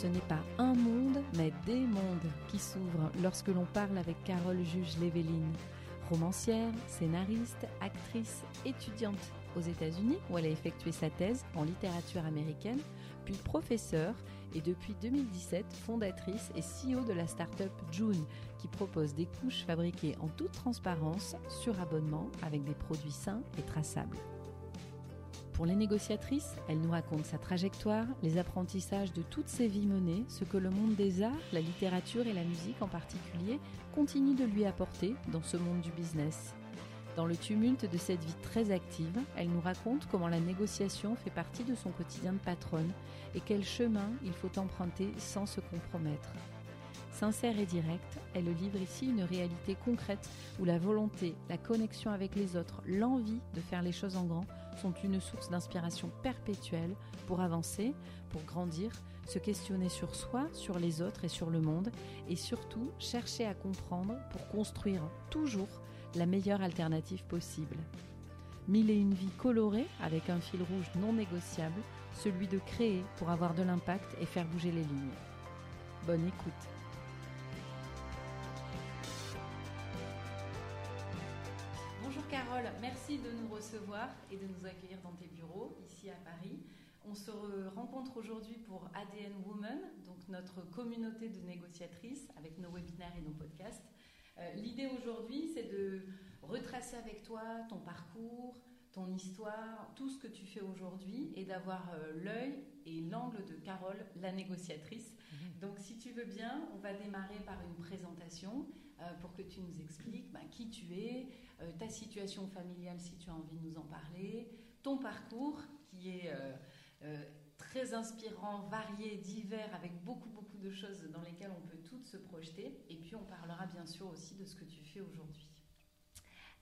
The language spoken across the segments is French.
Ce n'est pas un monde, mais des mondes qui s'ouvrent lorsque l'on parle avec Carole Juge-Léveline. Romancière, scénariste, actrice, étudiante aux États-Unis où elle a effectué sa thèse en littérature américaine, puis professeure et depuis 2017 fondatrice et CEO de la start-up June qui propose des couches fabriquées en toute transparence sur abonnement avec des produits sains et traçables. Pour les négociatrices, elle nous raconte sa trajectoire, les apprentissages de toutes ses vies menées, ce que le monde des arts, la littérature et la musique en particulier continue de lui apporter dans ce monde du business. Dans le tumulte de cette vie très active, elle nous raconte comment la négociation fait partie de son quotidien de patronne et quel chemin il faut emprunter sans se compromettre. Sincère et directe, elle livre ici une réalité concrète où la volonté, la connexion avec les autres, l'envie de faire les choses en grand sont une source d'inspiration perpétuelle pour avancer, pour grandir, se questionner sur soi, sur les autres et sur le monde, et surtout chercher à comprendre pour construire toujours la meilleure alternative possible. Mille et une vies colorées avec un fil rouge non négociable, celui de créer pour avoir de l'impact et faire bouger les lignes. Bonne écoute. De nous recevoir et de nous accueillir dans tes bureaux ici à Paris. On se rencontre aujourd'hui pour ADN Woman, donc notre communauté de négociatrices avec nos webinaires et nos podcasts. Euh, l'idée aujourd'hui, c'est de retracer avec toi ton parcours, ton histoire, tout ce que tu fais aujourd'hui et d'avoir euh, l'œil et l'angle de Carole, la négociatrice. Mhm. Donc si tu veux bien, on va démarrer par une présentation euh, pour que tu nous expliques ben, qui tu es, ta situation familiale si tu as envie de nous en parler, ton parcours qui est très inspirant, varié, divers, avec beaucoup, beaucoup de choses dans lesquelles on peut toutes se projeter. Et puis, on parlera bien sûr aussi de ce que tu fais aujourd'hui.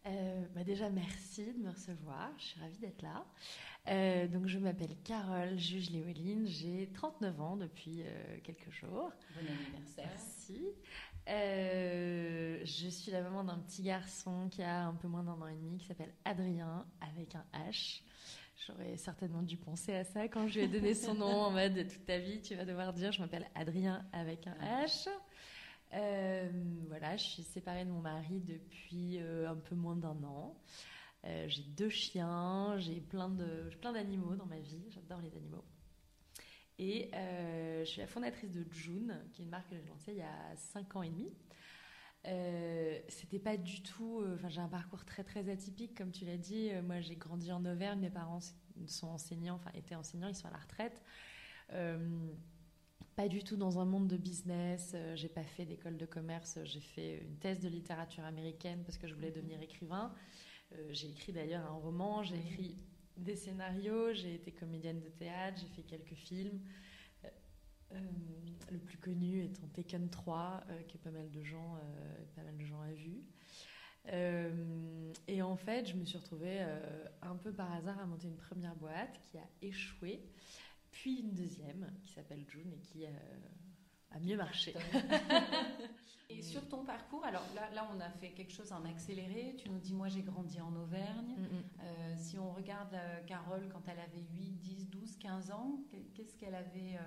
Euh, bah déjà, merci de me recevoir. Je suis ravie d'être là. Euh, donc, je m'appelle Carole Juge Léoline. J'ai 39 ans depuis euh, quelques jours. Bon anniversaire. Merci. je suis la maman d'un petit garçon qui a un peu moins d'un an et demi qui s'appelle Adrien avec un H. J'aurais certainement dû penser à ça quand je lui ai donné son nom en mode toute ta vie, tu vas devoir dire je m'appelle Adrien avec un H. Euh, voilà, je suis séparée de mon mari depuis euh, un peu moins d'un an. Euh, j'ai deux chiens, j'ai plein de plein d'animaux dans ma vie. J'adore les animaux. Et je suis la fondatrice de June, qui est une marque que j'ai lancée il y a cinq ans et demi. C'était pas du tout. Enfin, j'ai un parcours très très atypique, comme tu l'as dit. Moi, j'ai grandi en Auvergne. Mes parents sont enseignants, enfin étaient enseignants. Ils sont à la retraite. Pas du tout dans un monde de business. j'ai pas fait d'école de commerce. J'ai fait une thèse de littérature américaine parce que je voulais devenir écrivain. j'ai écrit d'ailleurs un roman. J'ai écrit des scénarios. J'ai été comédienne de théâtre. J'ai fait quelques films. Euh, le plus connu étant Tekken 3, euh, que pas mal de gens, euh, pas mal de gens ont vu. et en fait, je me suis retrouvée un peu par hasard à monter une première boîte qui a échoué, puis une deuxième qui s'appelle June et qui a mieux marché. et sur ton parcours, alors là, là, on a fait quelque chose en accéléré. Tu nous dis, moi, j'ai grandi en Auvergne. Mm, mm. si on regarde Carole quand elle avait 8, 10, 12, 15 ans, qu'est-ce qu'elle avait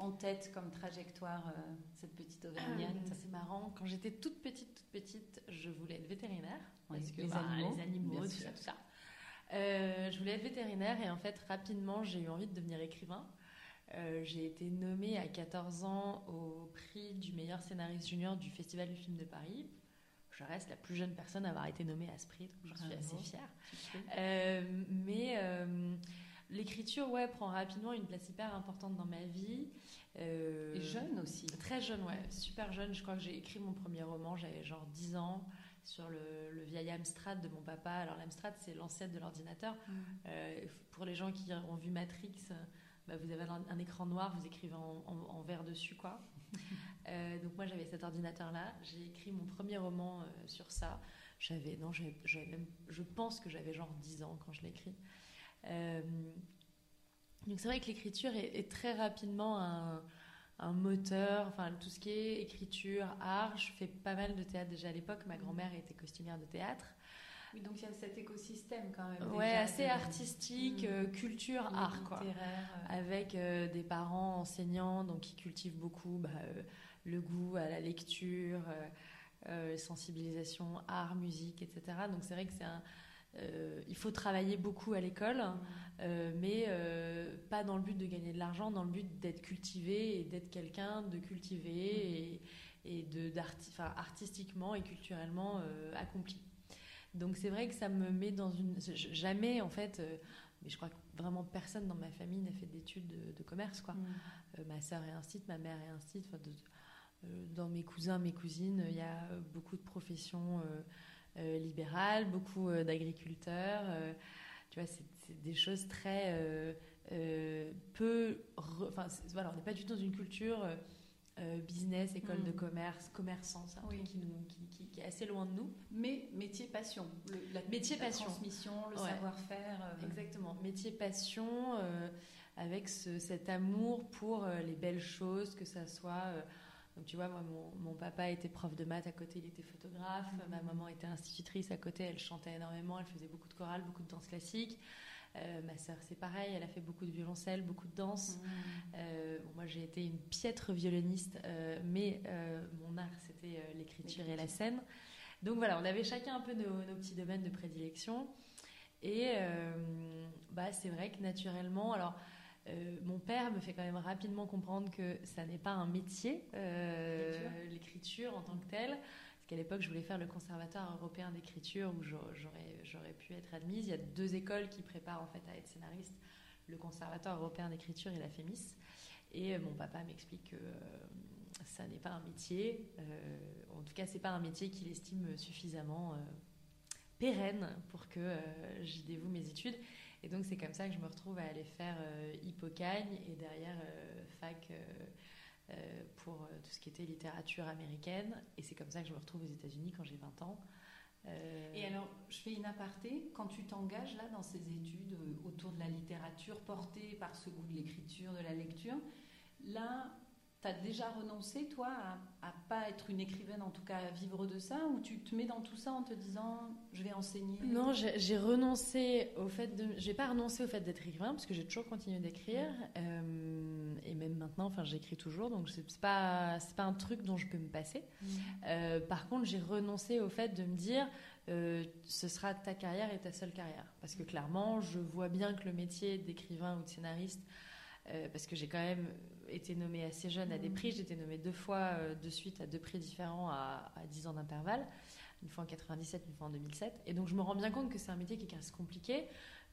en tête comme trajectoire, euh, cette petite Auvergnate euh, C'est marrant. Quand j'étais toute petite, toute petite, je voulais être vétérinaire. parce que, les, bah, animaux, les animaux, tout ça, tout ça. Euh, je voulais être vétérinaire et en fait, rapidement, j'ai eu envie de devenir écrivain. j'ai été nommée à 14 ans au prix du meilleur scénariste junior du Festival du film de Paris. Je reste la plus jeune personne à avoir été nommée à ce prix, donc j'en suis assez fière. mais L'écriture, ouais, prend rapidement une place hyper importante dans ma vie. Euh, Et jeune aussi. Très jeune, ouais, super jeune. Je crois que j'ai écrit mon premier roman, j'avais genre 10 ans, sur le, vieil Amstrad de mon papa. Alors l'Amstrad, c'est l'ancêtre de l'ordinateur. Mm. Euh, pour les gens qui ont vu Matrix, bah, vous avez un, écran noir, vous écrivez en, vert dessus, quoi. Euh, donc moi, j'avais cet ordinateur-là. J'ai écrit mon premier roman sur ça. J'avais, non, j'avais même, je pense que j'avais genre 10 ans quand je l'ai écrit. Euh, donc c'est vrai que l'écriture est, très rapidement un, moteur, enfin tout ce qui est écriture, art. Je fais pas mal de théâtre déjà à l'époque. Ma grand-mère était costumière de théâtre. Oui, donc il y a cet écosystème quand même. Ouais, déjà assez artistique, Mm. euh, culture, art, quoi. euh, Avec euh, des parents enseignants, donc qui cultivent beaucoup bah, le goût à la lecture, sensibilisation, art, musique, etc. Donc c'est vrai que c'est un. Euh, il faut travailler beaucoup à l'école, euh, mais euh, pas dans le but de gagner de l'argent, dans le but d'être cultivé et d'être quelqu'un de cultivé et, et de, enfin, artistiquement et culturellement accompli. Donc c'est vrai que ça me met dans une... Jamais, en fait, mais je crois que vraiment personne dans ma famille n'a fait d'études de, de commerce, quoi. Mm. Ma sœur est instite, ma mère est instite. dans mes cousins, mes cousines, il y a beaucoup de professions libérales, beaucoup euh, d'agriculteurs. euh, tu vois, c'est des choses très euh, euh, peu. Enfin, voilà, on n'est pas du tout dans une culture euh, euh, business, école Mm. de commerce, commerçant. C'est un Oui. truc qui, nous- qui- qui- qui est assez loin de nous. Mais métier passion. Le- la, Métier la passion. transmission, le Ouais. savoir-faire. euh, Exactement. Métier passion, euh, avec ce- cet amour pour euh, les belles choses, que ça soit. Donc tu vois, moi, mon, mon papa était prof de maths, à côté il était photographe, Mhm. ma maman était institutrice, à côté elle chantait énormément, elle faisait beaucoup de chorale, beaucoup de danse classique. Euh, ma sœur c'est pareil, elle a fait beaucoup de violoncelle, beaucoup de danse. Mm. Euh, bon, moi j'ai été une piètre violoniste, euh, mais mon art c'était l'écriture et la scène. Donc voilà, on avait chacun un peu nos, nos petits domaines de prédilection. Et bah, c'est vrai que naturellement, alors euh, mon père me fait quand même rapidement comprendre que ça n'est pas un métier, euh, L'écriture. en tant que telle. Parce qu'à l'époque, je voulais faire le conservatoire européen d'écriture où j'aurais, pu être admise. Il y a deux écoles qui préparent en fait à être scénariste le conservatoire européen d'écriture et la FEMIS. Et euh, mon papa m'explique que ça n'est pas un métier. euh, en tout cas, c'est pas un métier qu'il estime suffisamment pérenne pour que j'y dévoue mes études. Et donc, c'est comme ça que je me retrouve à aller faire euh, Hippocagne et derrière euh, fac euh, pour tout ce qui était littérature américaine. Et c'est comme ça que je me retrouve aux États-Unis quand j'ai 20 ans. Et alors, je fais une aparté. Quand tu t'engages là dans ces études autour de la littérature portée par ce goût de l'écriture, de la lecture, là, tu as déjà renoncé, toi, à, à pas être une écrivaine, en tout cas à vivre de ça, ou tu te mets dans tout ça en te disant, je vais enseigner? Non, j'ai renoncé au fait de. J'ai pas renoncé au fait d'être écrivain parce que j'ai toujours continué d'écrire euh, et même maintenant, enfin, j'écris toujours, donc c'est pas pas un truc dont je peux me passer. Mm. Euh, par contre, j'ai renoncé au fait de me dire euh, ce sera ta carrière et ta seule carrière. Parce que clairement, je vois bien que le métier d'écrivain ou de scénariste, parce que j'ai quand même été nommée assez jeune à des Mhm. prix, j'ai été nommée deux fois euh, de suite à deux prix différents à, à 10 ans d'intervalle, une fois en 97, une fois en 2007. Et donc je me rends bien compte que c'est un métier qui reste compliqué.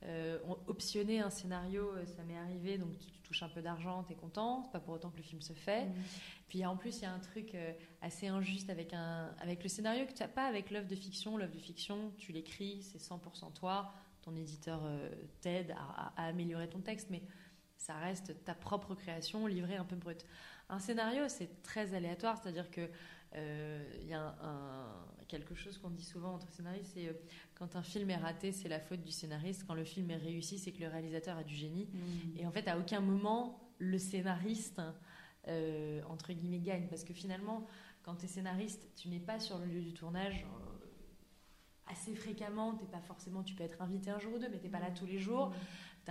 Euh, on- optionner un scénario, euh, ça m'est arrivé, donc tu, tu touches un peu d'argent, t'es content, c'est pas pour autant que le film se fait. Mm. Puis en plus, il y a un truc assez injuste avec, un, avec le scénario que tu n'as pas avec l'œuvre de fiction. L'œuvre de fiction, tu l'écris, c'est 100% toi. Ton éditeur euh, t'aide à, à- à améliorer ton texte, mais ça reste ta propre création livrée un peu brute. Un scénario, c'est très aléatoire, c'est-à-dire que euh, il y a un, un- quelque chose qu'on dit souvent entre scénaristes, c'est euh, quand un film est raté, c'est la faute du scénariste. Quand le film est réussi, c'est que le réalisateur a du génie. Mm. Et en fait, à aucun moment, le scénariste, euh, entre guillemets, gagne. Parce que finalement, quand tu es scénariste, tu n'es pas sur le lieu du tournage assez fréquemment. T'es pas forcément, tu peux être invité un jour ou deux, mais tu pas là tous les jours. Tu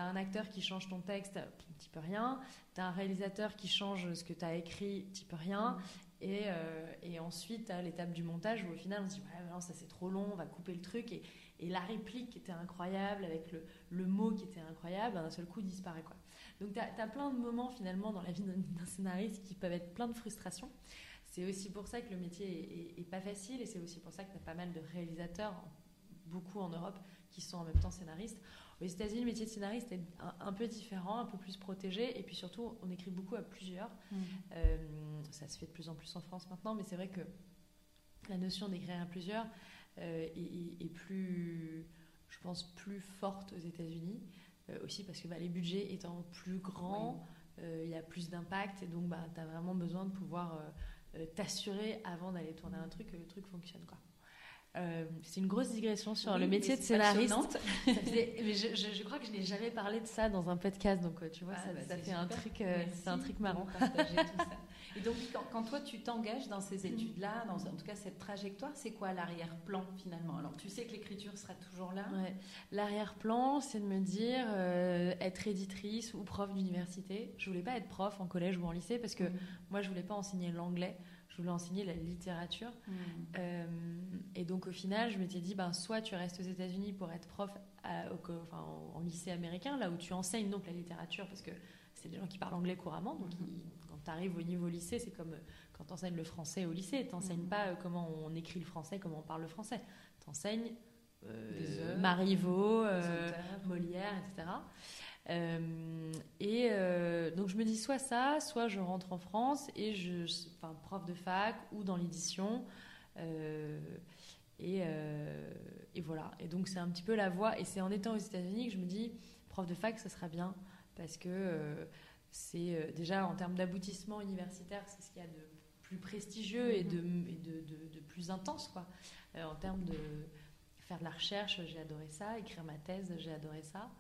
as un acteur qui change ton texte, tu peux rien. Tu as un réalisateur qui change ce que tu as écrit, tu peux rien. Et, euh, et ensuite, à l'étape du montage où au final on se dit ouais, non, ça c'est trop long, on va couper le truc. Et, et la réplique qui était incroyable, avec le, le mot qui était incroyable, d'un seul coup disparaît. Quoi. Donc tu as, plein de moments finalement dans la vie d'un scénariste qui peuvent être plein de frustration. C'est aussi pour ça que le métier est pas facile et c'est aussi pour ça que tu as pas mal de réalisateurs, beaucoup en Europe, qui sont en même temps scénaristes. Aux États-Unis, le métier de scénariste est un, un peu différent, un peu plus protégé et puis surtout, on écrit beaucoup à plusieurs. Mm. Euh, ça se fait de plus en plus en France maintenant, mais c'est vrai que la notion d'écrire à plusieurs euh, est, plus, je pense, plus forte aux États-Unis. Euh, aussi parce que bah, les budgets étant plus grands, il y a plus d'impact et donc bah, tu as vraiment besoin de pouvoir t'assurer avant d'aller tourner un truc que le truc fonctionne. Quoi. Euh, c'est une grosse digression sur Oui, le métier de scénariste. faisait- mais je, je- je crois que je n'ai jamais parlé de ça dans un podcast, donc euh, tu vois, Ah, ça, bah, ça fait un truc, euh, c'est un truc marrant. partager tout ça. Et donc, quand, toi, tu t'engages dans ces études-là, dans en tout cas cette trajectoire, c'est quoi l'arrière-plan finalement? Alors, tu sais que l'écriture sera toujours là? L'arrière-plan, c'est de me dire euh, être éditrice ou prof d'université. Je voulais pas être prof en collège ou en lycée parce que mm. moi, je voulais pas enseigner l'anglais. Je voulais enseigner la littérature. Mm. Euh, et donc, au final, je m'étais dit, ben, soit tu restes aux États-Unis pour être prof enfin, en, lycée américain, là où tu enseignes donc la littérature, parce que c'est des gens qui parlent anglais couramment. Donc, mm-hmm. quand tu arrives au niveau lycée, c'est comme euh, quand tu enseignes le français au lycée. Tu n'enseignes mm-hmm. pas euh, comment on écrit le français, comment on parle le français. Tu enseignes euh, Marivaux, Molière, etc. et donc je me dis soit ça, soit je rentre en France et je, enfin, prof de fac ou dans l'édition. et, et, voilà. Et donc c'est un petit peu la voie. Et c'est en étant aux États-Unis que je me dis, prof de fac, ça sera bien parce que euh, c'est euh, déjà en termes d'aboutissement universitaire, c'est ce qu'il y a de plus prestigieux et, de, mhm. de, plus intense. Quoi. Euh, en termes de faire de la recherche, j'ai adoré ça. Écrire ma thèse, j'ai adoré ça.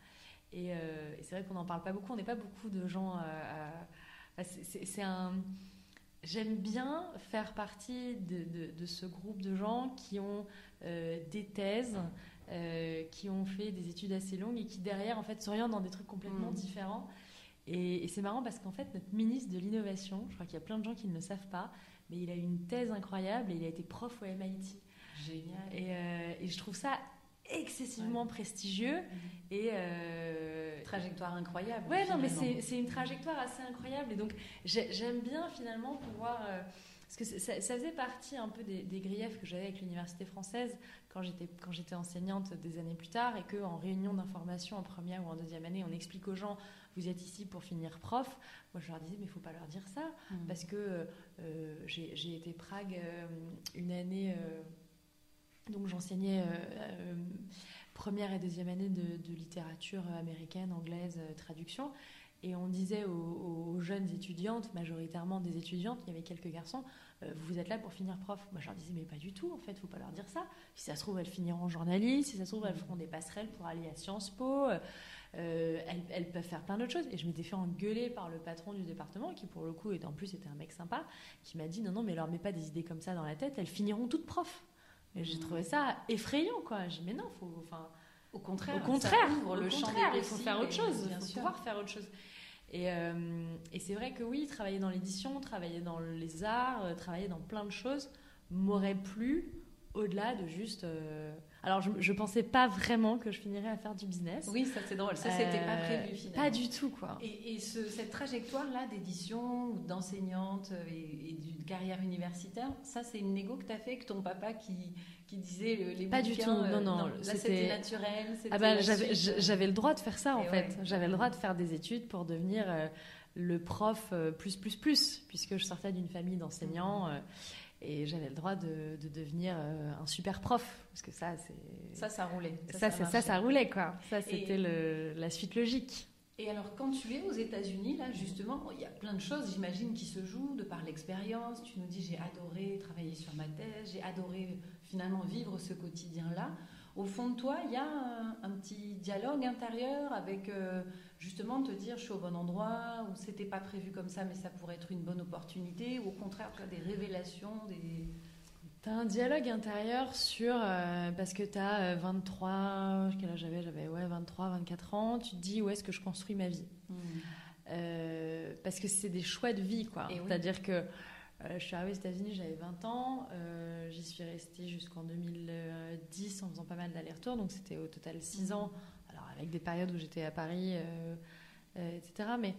Et, c'est vrai qu'on n'en parle pas beaucoup. On n'est pas beaucoup de gens. c'est un. J'aime bien faire partie de, ce groupe de gens qui ont des thèses, euh, qui ont fait des études assez longues et qui derrière en fait s'orientent dans des trucs complètement mm. différents. Et, c'est marrant parce qu'en fait notre ministre de l'innovation, je crois qu'il y a plein de gens qui ne le savent pas, mais il a une thèse incroyable et il a été prof au MIT. Génial. Et, euh, et je trouve ça excessivement prestigieux mm. et euh, trajectoire incroyable. Ouais, non, mais c'est une trajectoire assez incroyable et donc j'aime bien finalement pouvoir parce que ça, faisait partie un peu des, des griefs que j'avais avec l'université française quand j'étais quand j'étais enseignante des années plus tard et que en réunion d'information en première ou en deuxième année, on explique aux gens vous êtes ici pour finir prof. Moi, je leur disais mais il faut pas leur dire ça mmh. parce que euh, j'ai été Prague euh, une année. Euh, donc j'enseignais première et deuxième année de, littérature américaine, anglaise, traduction. Et on disait aux, jeunes étudiantes, majoritairement des étudiantes, il y avait quelques garçons, euh, vous êtes là pour finir prof. Moi, je leur disais, mais pas du tout, en fait, faut pas leur dire ça. Si ça se trouve, elles finiront journaliste, si ça se trouve, elles feront des passerelles pour aller à Sciences Po, euh, elles, peuvent faire plein d'autres choses. Et je m'étais fait engueuler par le patron du département, qui pour le coup, et en plus, était un mec sympa, qui m'a dit, non, non, mais leur mets pas des idées comme ça dans la tête, elles finiront toutes profs. Et j'ai trouvé ça effrayant, quoi. J'ai dit, mais non, faut. Enfin, au contraire, au contraire, le champ il faut faire autre chose, il faut pouvoir faire autre chose. Et, euh, et c'est vrai que oui, travailler dans l'édition, travailler dans les arts, euh, travailler dans plein de choses m'aurait plu au-delà de juste. Euh, alors, je, je pensais pas vraiment que je finirais à faire du business. Oui, ça c'est drôle. Ça, c'était pas prévu finalement. Pas du tout, quoi. Et, et ce, cette trajectoire-là d'édition, d'enseignante et, et d'une carrière universitaire, ça, c'est une négo que tu as fait avec ton papa qui, qui disait les Pas du tout, non, euh, non. c'était naturel. Ah bah, j'avais le droit de faire ça, en fait. J'avais le droit de faire des études pour devenir euh, le prof euh, plus, plus, plus, puisque je sortais d'une famille d'enseignants. Et j'avais le droit de, de devenir un super prof, parce que ça, c'est... Ça, ça roulait. Ça, ça, ça, ça, roulait, quoi. Ça, c'était la suite logique. Et alors, quand tu es aux États-Unis, là, justement, il y a plein de choses, j'imagine, qui se jouent de par l'expérience. Tu nous dis, j'ai adoré travailler sur ma thèse, j'ai adoré finalement vivre ce quotidien-là. Au fond de toi, il y a un, petit dialogue intérieur avec euh, justement te dire, je suis au bon endroit, ou c'était pas prévu comme ça, mais ça pourrait être une bonne opportunité, ou au contraire, tu as des révélations, des T'as un dialogue intérieur sur. Euh, parce que tu as 23. Quel âge j'avais J'avais ouais, 23, 24 ans. Tu te dis où est-ce que je construis ma vie? Hmm. euh, Parce que c'est des choix de vie, quoi. C'est-à-dire que euh, je suis arrivée aux États-Unis, j'avais 20 ans. J'y suis restée jusqu'en 2010 en faisant pas mal d'allers-retours. Donc c'était au total 6 hmm. ans. Alors avec des périodes où j'étais à Paris, etc. Mais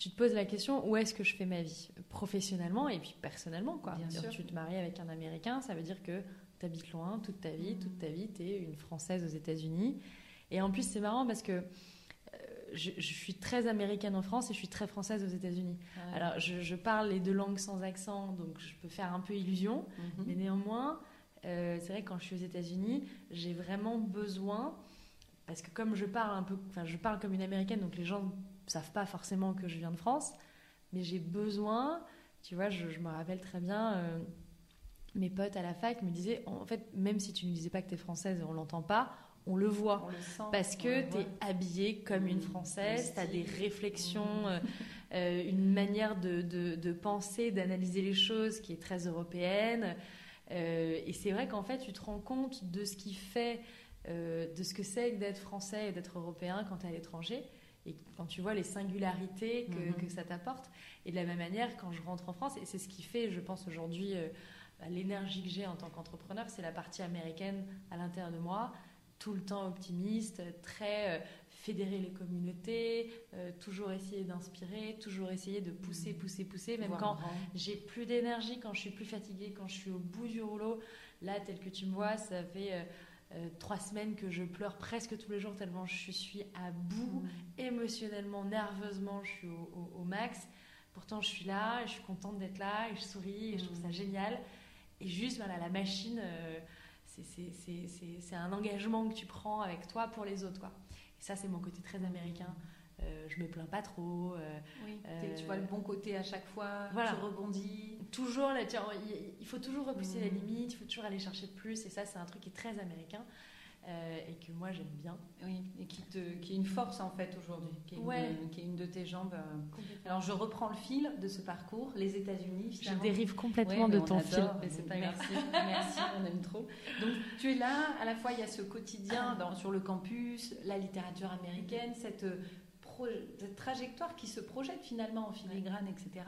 tu te poses la question où est-ce que je fais ma vie? Professionnellement et puis personnellement quoi. Bien Tu te maries avec un Américain, ça veut dire que tu habites loin toute ta vie, toute ta vie tu es une Française aux États-Unis. Et en plus c'est marrant parce que euh, je, suis très américaine en France et je suis très française aux États-Unis. Alors je, parle les deux langues sans accent, donc je peux faire un peu illusion, mhm. mais néanmoins, euh, c'est vrai que quand je suis aux États-Unis, j'ai vraiment besoin, parce que comme je parle un peu, enfin je parle comme une américaine, donc les gens savent pas forcément que je viens de France, mais j'ai besoin, tu vois, je, me rappelle très bien, euh, mes potes à la fac me disaient, en fait, même si tu ne disais pas que tu es française et on l'entend pas, on le voit. parce que tu es habillée comme une Française, tu as des réflexions, une manière de, de penser, d'analyser les choses qui est très européenne. et c'est vrai qu'en fait, tu te rends compte de ce qui fait, de ce que c'est d'être français et d'être européen quand tu es à l'étranger et quand tu vois les singularités que, mhm. ça t'apporte. Et de la même manière, quand je rentre en France, et c'est ce qui fait, je pense aujourd'hui, euh, bah, l'énergie que j'ai en tant qu'entrepreneur, c'est la partie américaine à l'intérieur de moi, tout le temps optimiste, très euh, fédérer les communautés, euh, toujours essayer d'inspirer, toujours essayer de pousser, mhm. pousser, pousser, même quand j'ai plus d'énergie, quand je suis plus fatiguée, quand je suis au bout du rouleau. Là, tel que tu me vois, ça fait euh, trois semaines que je pleure presque tous les jours tellement je suis à bout, mm. émotionnellement, nerveusement, je suis au, max. Pourtant, je suis là, je suis contente d'être là, et je souris, et je trouve ça mm. génial. Et juste, voilà, la machine, euh, c'est un engagement que tu prends avec toi pour les autres. Quoi. Et ça, c'est mon côté très américain. Euh, je me plains pas trop. Euh, oui, tu vois le bon côté à chaque fois, voilà. tu rebondis. Toujours, là, il faut toujours repousser la mm. limite, il faut toujours aller chercher de plus, et ça, c'est un truc qui est très américain. Euh, et que moi j'aime bien. Oui, et qui, te, qui est une force en fait aujourd'hui, qui, qui, est une de tes jambes. Alors je reprends le fil de ce parcours, les États-Unis. Je dérive complètement de ton fil. Mais c'est pas merci, merci, on aime trop. Donc tu es là, à la fois il y a ce quotidien dans, sur le campus, la littérature américaine, cette cette trajectoire qui se projette finalement en filigrane, etc.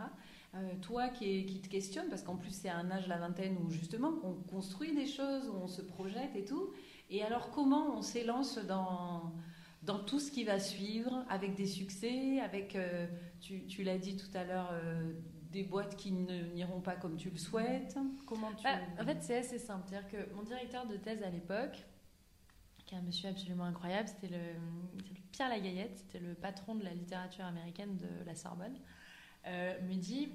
Euh, toi qui, qui, te questionne, parce qu'en plus c'est un âge, la vingtaine, où justement on construit des choses, où on se projette et tout. Et alors comment on s'élance dans, dans tout ce qui va suivre, avec des succès, avec, euh, tu, tu l'as dit tout à l'heure, euh, des boîtes qui n'iront pas comme tu le souhaites? Comment tu... Bah, en fait, c'est assez simple. C'est-à-dire que mon directeur de thèse à l'époque, un monsieur absolument incroyable. C'était le, Pierre Lagayette, c'était le patron de la littérature américaine de la Sorbonne. Euh, me dit,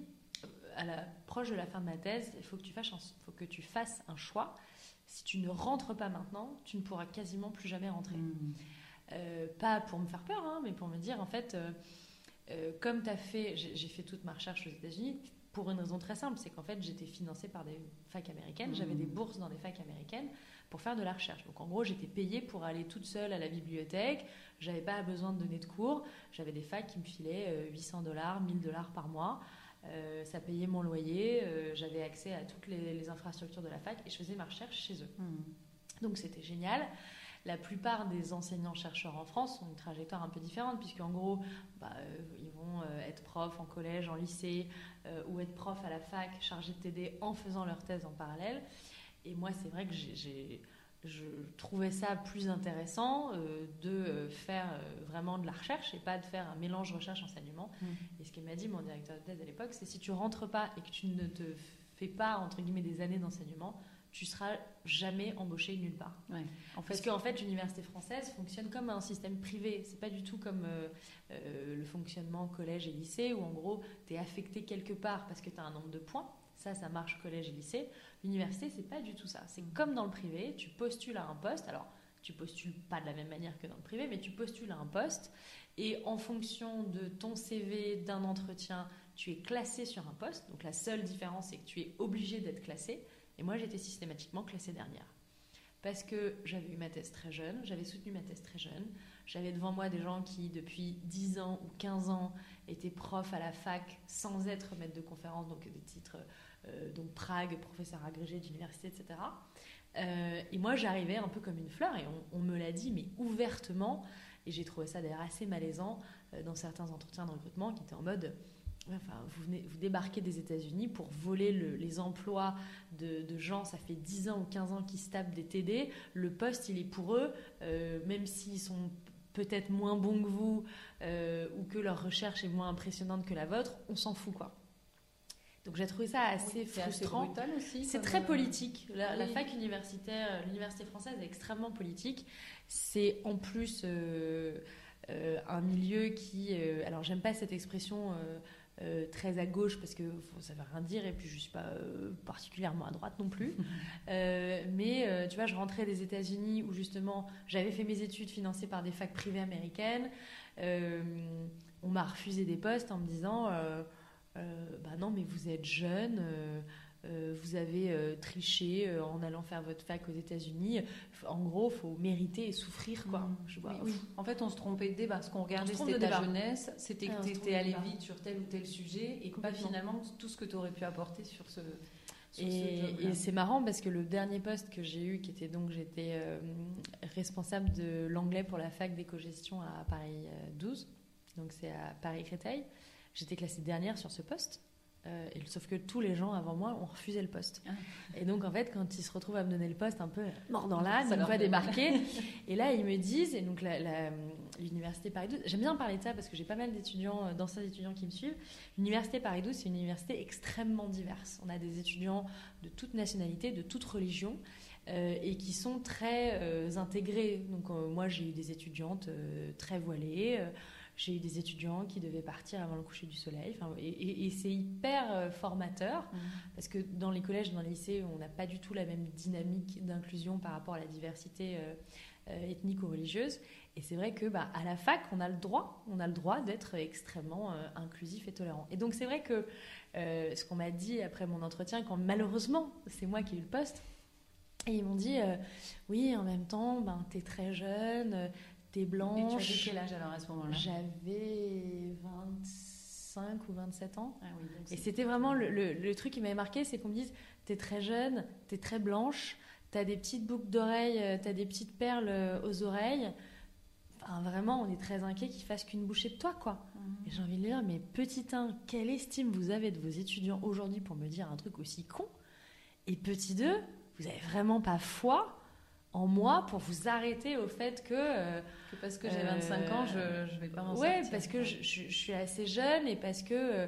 à la proche de la fin de ma thèse, il faut que tu fasses un, faut que tu fasses un choix. Si tu ne rentres pas maintenant, tu ne pourras quasiment plus jamais rentrer. Mmh. Euh, pas pour me faire peur, hein, mais pour me dire, en fait, euh, comme tu as fait, j'ai fait toute ma recherche aux États-Unis, pour une raison très simple, c'est qu'en fait, j'étais financée par des facs américaines, j'avais mmh. des bourses dans des facs américaines pour faire de la recherche. Donc en gros, j'étais payée pour aller toute seule à la bibliothèque. J'avais pas besoin de donner de cours. J'avais des facs qui me filaient 800 euh, dollars, 1000 dollars par mois. Euh, ça payait mon loyer. Euh, j'avais accès à toutes les, infrastructures de la fac et je faisais ma recherche chez eux. Hmm. Donc c'était génial. La plupart des enseignants-chercheurs en France ont une trajectoire un peu différente, puisqu'en gros, bah, ils vont être profs en collège, en lycée, ou être profs à la fac, chargés de TD en faisant leur thèse en parallèle. Et moi, c'est vrai que j'ai, je trouvais ça plus intéressant euh, de euh, faire euh, vraiment de la recherche et pas de faire un mélange recherche-enseignement. Mm. Et ce qu'il m'a dit, mon directeur de thèse à l'époque, c'est si tu rentres pas et que tu ne te fais pas, entre guillemets, des années d'enseignement, tu seras jamais embauché nulle part. Ouais. En fait, Parce qu'en fait, l'université française fonctionne comme un système privé. C'est pas du tout comme le fonctionnement collège et lycée où en gros, tu es affecté quelque part parce que tu as un nombre de points. Ça, ça marche collège et lycée. L'université, c'est pas du tout ça. C'est comme dans le privé, tu postules à un poste. Alors, tu postules pas de la même manière que dans le privé, mais tu postules à un poste et en fonction de ton CV, d'un entretien, tu es classé sur un poste. Donc la seule différence, c'est que tu es obligé d'être classé. Et moi, j'étais systématiquement classée dernière. Parce que j'avais eu ma thèse très jeune, j'avais soutenu ma thèse très jeune. J'avais devant moi des gens qui, depuis 10 ans ou 15 ans, étaient profs à la fac sans être maître de conférence, donc des titres donc Prague, professeur agrégé d'université, etc. Euh, et moi, j'arrivais un peu comme une fleur, et on, me l'a dit, mais ouvertement, et j'ai trouvé ça d'ailleurs assez malaisant euh, dans certains entretiens de recrutement qui étaient en mode Enfin, vous, venez, vous débarquez des États-Unis pour voler les emplois de, gens, ça fait 10 ans ou 15 ans qu'ils se tapent des TD. Le poste, il est pour eux, même s'ils sont peut-être moins bons que vous ou que leur recherche est moins impressionnante que la vôtre, on s'en fout, quoi. Donc j'ai trouvé ça assez frustrant. C'est très euh, politique. La, fac universitaire, euh, l'université française est extrêmement politique. C'est en plus euh, un milieu qui, alors j'aime pas cette expression. très à gauche parce que ça veut rien dire et puis je suis pas particulièrement à droite non plus mais tu vois je rentrais des États-Unis où justement j'avais fait mes études financées par des facs privées américaines on m'a refusé des postes en me disant bah non, mais vous êtes jeune, euh, vous avez triché en allant faire votre fac aux États-Unis. En gros, faut mériter et souffrir, quoi. Mmh. Je vois. Oui, En fait, on se trompait de débat. Ce qu'on regardait, c'était ta jeunesse, c'était que tu étais allé vite sur tel ou tel sujet et pas finalement tout ce que tu aurais pu apporter sur ce. et, c'est marrant parce que le dernier poste que j'ai eu, qui était donc j'étais responsable de l'anglais pour la fac d'éco-gestion à Paris 12, donc c'est à Paris-Créteil. J'étais classée dernière sur ce poste. Euh, sauf que tous les gens avant moi ont refusé le poste. Ah. Et donc, en fait, quand ils se retrouvent à me donner le poste, un peu mort dans l'âne, ils va débarquer. et là, ils me disent, et donc l'université Paris 12, j'aime bien parler de ça parce que j'ai pas mal d'étudiants, euh, d'anciens étudiants qui me suivent. L'université Paris 12, c'est une université extrêmement diverse. On a des étudiants de toute nationalité, de toute religion. Euh, et qui sont très intégrés. Donc moi j'ai eu des étudiantes très voilées, j'ai eu des étudiants qui devaient partir avant le coucher du soleil. Et, c'est hyper euh, formateur mmh. parce que dans les collèges, dans les lycées, on n'a pas du tout la même dynamique d'inclusion par rapport à la diversité euh, euh, ethnique ou religieuse. Et c'est vrai que bah, à la fac, on a le droit, on a le droit d'être extrêmement inclusif et tolérant. Et donc c'est vrai que ce qu'on m'a dit après mon entretien, quand malheureusement c'est moi qui ai eu le poste, et ils m'ont dit, oui, en même temps, ben, tu es très jeune, blanche. Et tu avais quel âge alors à ce moment-là? J'avais 25 ou 27 ans. Ah et c'était vraiment le, le, truc qui m'avait marqué, c'est qu'on me dise, t'es très jeune, t'es très blanche, t'as des petites boucles d'oreilles, euh, t'as des petites perles euh, aux oreilles. Enfin, vraiment, on est très inquiet qu'ils fassent qu'une bouchée de toi, quoi. Mhm. Et j'ai envie de dire, mais petit 1, quelle estime vous avez de vos étudiants aujourd'hui pour me dire un truc aussi con? Et petit 2, vous avez vraiment pas foi en moi pour vous arrêter au fait que, euh, parce que j'ai 25 ans, je ne vais pas m'en ouais, parce que je, suis assez jeune et parce que euh,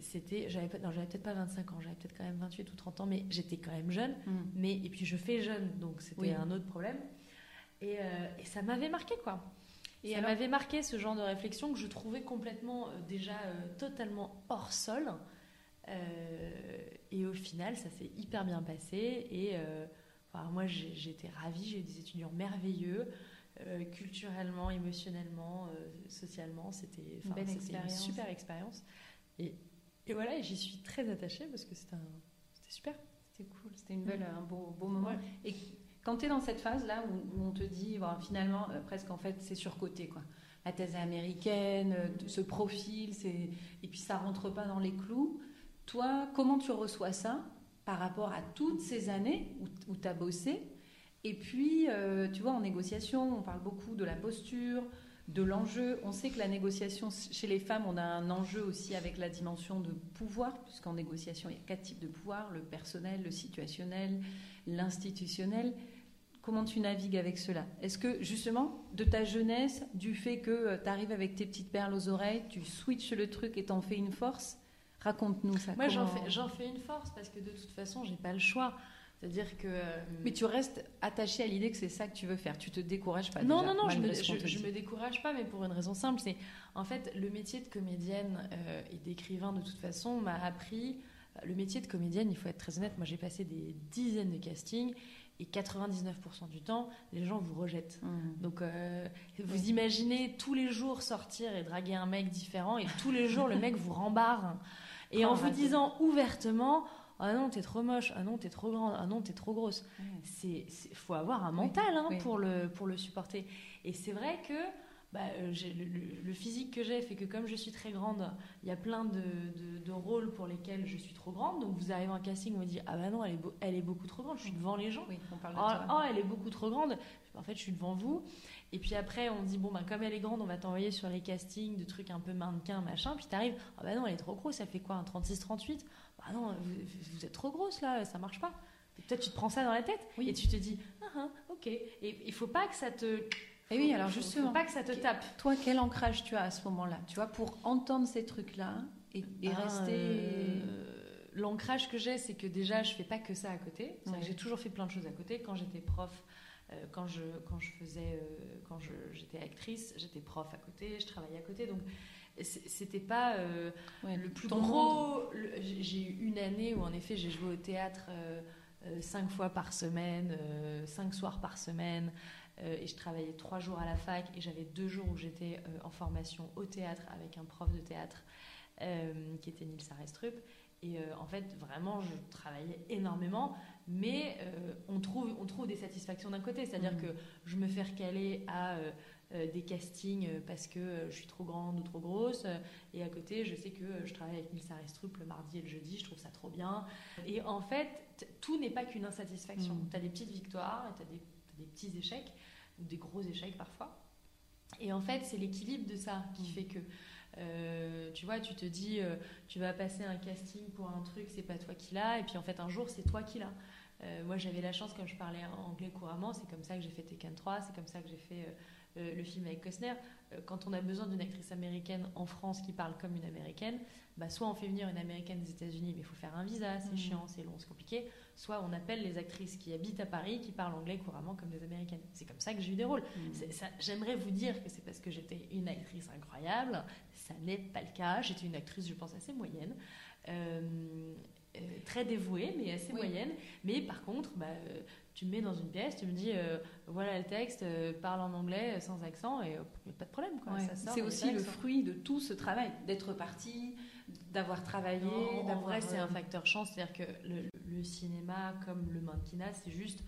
c'était j'avais non j'avais peut-être pas 25 ans j'avais peut-être quand même 28 ou 30 ans mais j'étais quand même jeune. Mm. mais et puis je fais jeune donc c'était un autre problème. Et, euh, et ça m'avait marqué quoi. Et ça m'avait marqué ce genre de réflexion que je trouvais complètement déjà totalement hors sol. Et au final ça s'est hyper bien passé et moi, j'étais ravie, j'ai eu des étudiants merveilleux, euh, culturellement, émotionnellement, euh, socialement. C'était une, super expérience. Et, et voilà, j'y suis très attachée parce que c'était super. C'était cool, c'était une belle, un beau, beau moment. Et quand tu es dans cette phase-là où, on te dit, finalement, euh, presque en fait, c'est surcoté, quoi. La thèse américaine, ce profil, et puis ça rentre pas dans les clous. Toi, comment tu reçois ça par rapport à toutes ces années où, tu as bossé. Et puis, euh, tu vois, en négociation, on parle beaucoup de la posture, de l'enjeu. On sait que la négociation, chez les femmes, on a un enjeu aussi avec la dimension de pouvoir, puisqu'en négociation, il y a quatre types de pouvoir, le personnel, le situationnel, l'institutionnel. Comment tu navigues avec cela? Est-ce que justement, de ta jeunesse, du fait que euh, tu arrives avec tes petites perles aux oreilles, tu switches le truc et t'en fais une force? Raconte-nous ça. Moi, j'en fais, fais, une force parce que de toute façon, j'ai pas le choix. C'est-à-dire que. Euh, Mais tu restes attaché à l'idée que c'est ça que tu veux faire. Tu te décourages pas. Non, déjà, non, non, je me, je, me décourage pas, mais pour une raison simple. C'est en fait le métier de comédienne euh, et d'écrivain de toute façon m'a appris. Le métier de comédienne, il faut être très honnête. Moi, j'ai passé des dizaines de castings et 99% du temps, les gens vous rejettent. Mmh. Donc, euh, vous imaginez tous les jours sortir et draguer un mec différent, et tous les jours, le mec vous rembarre. Et en vous disant ouvertement, ah non, t'es trop moche, ah non, t'es trop grande, ah non, t'es trop grosse. C'est, faut avoir un mental hein, pour, le, pour le supporter. Et c'est vrai que bah, euh, le, physique que j'ai fait que comme je suis très grande, il y a plein de, de, rôles pour lesquels je suis trop grande. Donc vous arrivez en casting, on me dit ah bah non, elle est, elle est beaucoup trop grande. Je suis devant les gens. Oui, on parle de oh, oh, elle est beaucoup trop grande. En fait, je suis devant vous. Et puis après, on dit, bon, bah, comme elle est grande, on va t'envoyer sur les castings de trucs un peu mannequin, machin. Puis t'arrives, ah bah non, elle est trop grosse, ça fait quoi, un 36-38 Bah non, vous, êtes trop grosse là, ça marche pas. Peut-être tu te prends ça dans la tête et tu te dis, ah, ah ok. Et il faut pas que ça te. Et eh oui, alors justement. Faut pas que ça te tape. Toi, quel ancrage tu as à ce moment-là? Tu vois, pour entendre ces trucs-là et, et ah, rester. Euh, l'ancrage que j'ai, c'est que déjà, je fais pas que ça à côté. J'ai toujours fait plein de choses à côté. Quand j'étais prof, quand, je, quand je faisais, euh, quand j'étais actrice, j'étais prof à côté, je travaillais à côté, donc c'était pas euh, le plus gros. J'ai eu une année où en effet j'ai joué au théâtre cinq fois par semaine, cinq soirs par semaine, et je travaillais trois jours à la fac et j'avais deux jours où j'étais en formation au théâtre avec un prof de théâtre qui était Nils Arestrup. Et euh, en fait, vraiment, je travaillais énormément, mais euh, on, trouve, on trouve des satisfactions d'un côté. C'est-à-dire Mhm. que je me fais recaler à euh, des castings parce que je suis trop grande ou trop grosse. Et à côté, je sais que je travaille avec Nils Arestrup le mardi et le jeudi. Je trouve ça trop bien. Et en fait, tout n'est pas qu'une insatisfaction. Mhm. Tu as des petites victoires, tu as des, petits échecs, ou des gros échecs parfois. Et en fait, c'est l'équilibre de ça qui Mhm. fait que, euh, tu vois, tu te dis, euh, tu vas passer un casting pour un truc, c'est pas toi qui l'as, et puis en fait, un jour, c'est toi qui l'as. Euh, moi, j'avais la chance, comme je parlais anglais couramment, c'est comme ça que j'ai fait Tekken 3, c'est comme ça que j'ai fait le film avec Costner. Quand on a besoin d'une actrice américaine en France qui parle comme une américaine, bah, soit on fait venir une américaine des États-Unis, mais il faut faire un visa, c'est Mhm. chiant, c'est long, c'est compliqué. Soit on appelle les actrices qui habitent à Paris, qui parlent anglais couramment comme des américaines. C'est comme ça que j'ai eu des rôles. Ça- J'aimerais vous dire que c'est parce que j'étais une actrice incroyable. Ça n'est pas le cas. J'étais une actrice, je pense, assez moyenne. Euh, euh, très dévouée, mais assez Oui. moyenne. Mais par contre, bah, euh, tu me mets dans une pièce, tu me dis euh, voilà le texte, euh, parle en anglais euh, sans accent et a pas de problème. Ouais. C'est aussi le fruit de tout ce travail, d'être parti, d'avoir travaillé, en d'avoir. vrai, c'est un euh, facteur chance. C'est-à-dire que le, le cinéma, comme le mannequinat, c'est juste.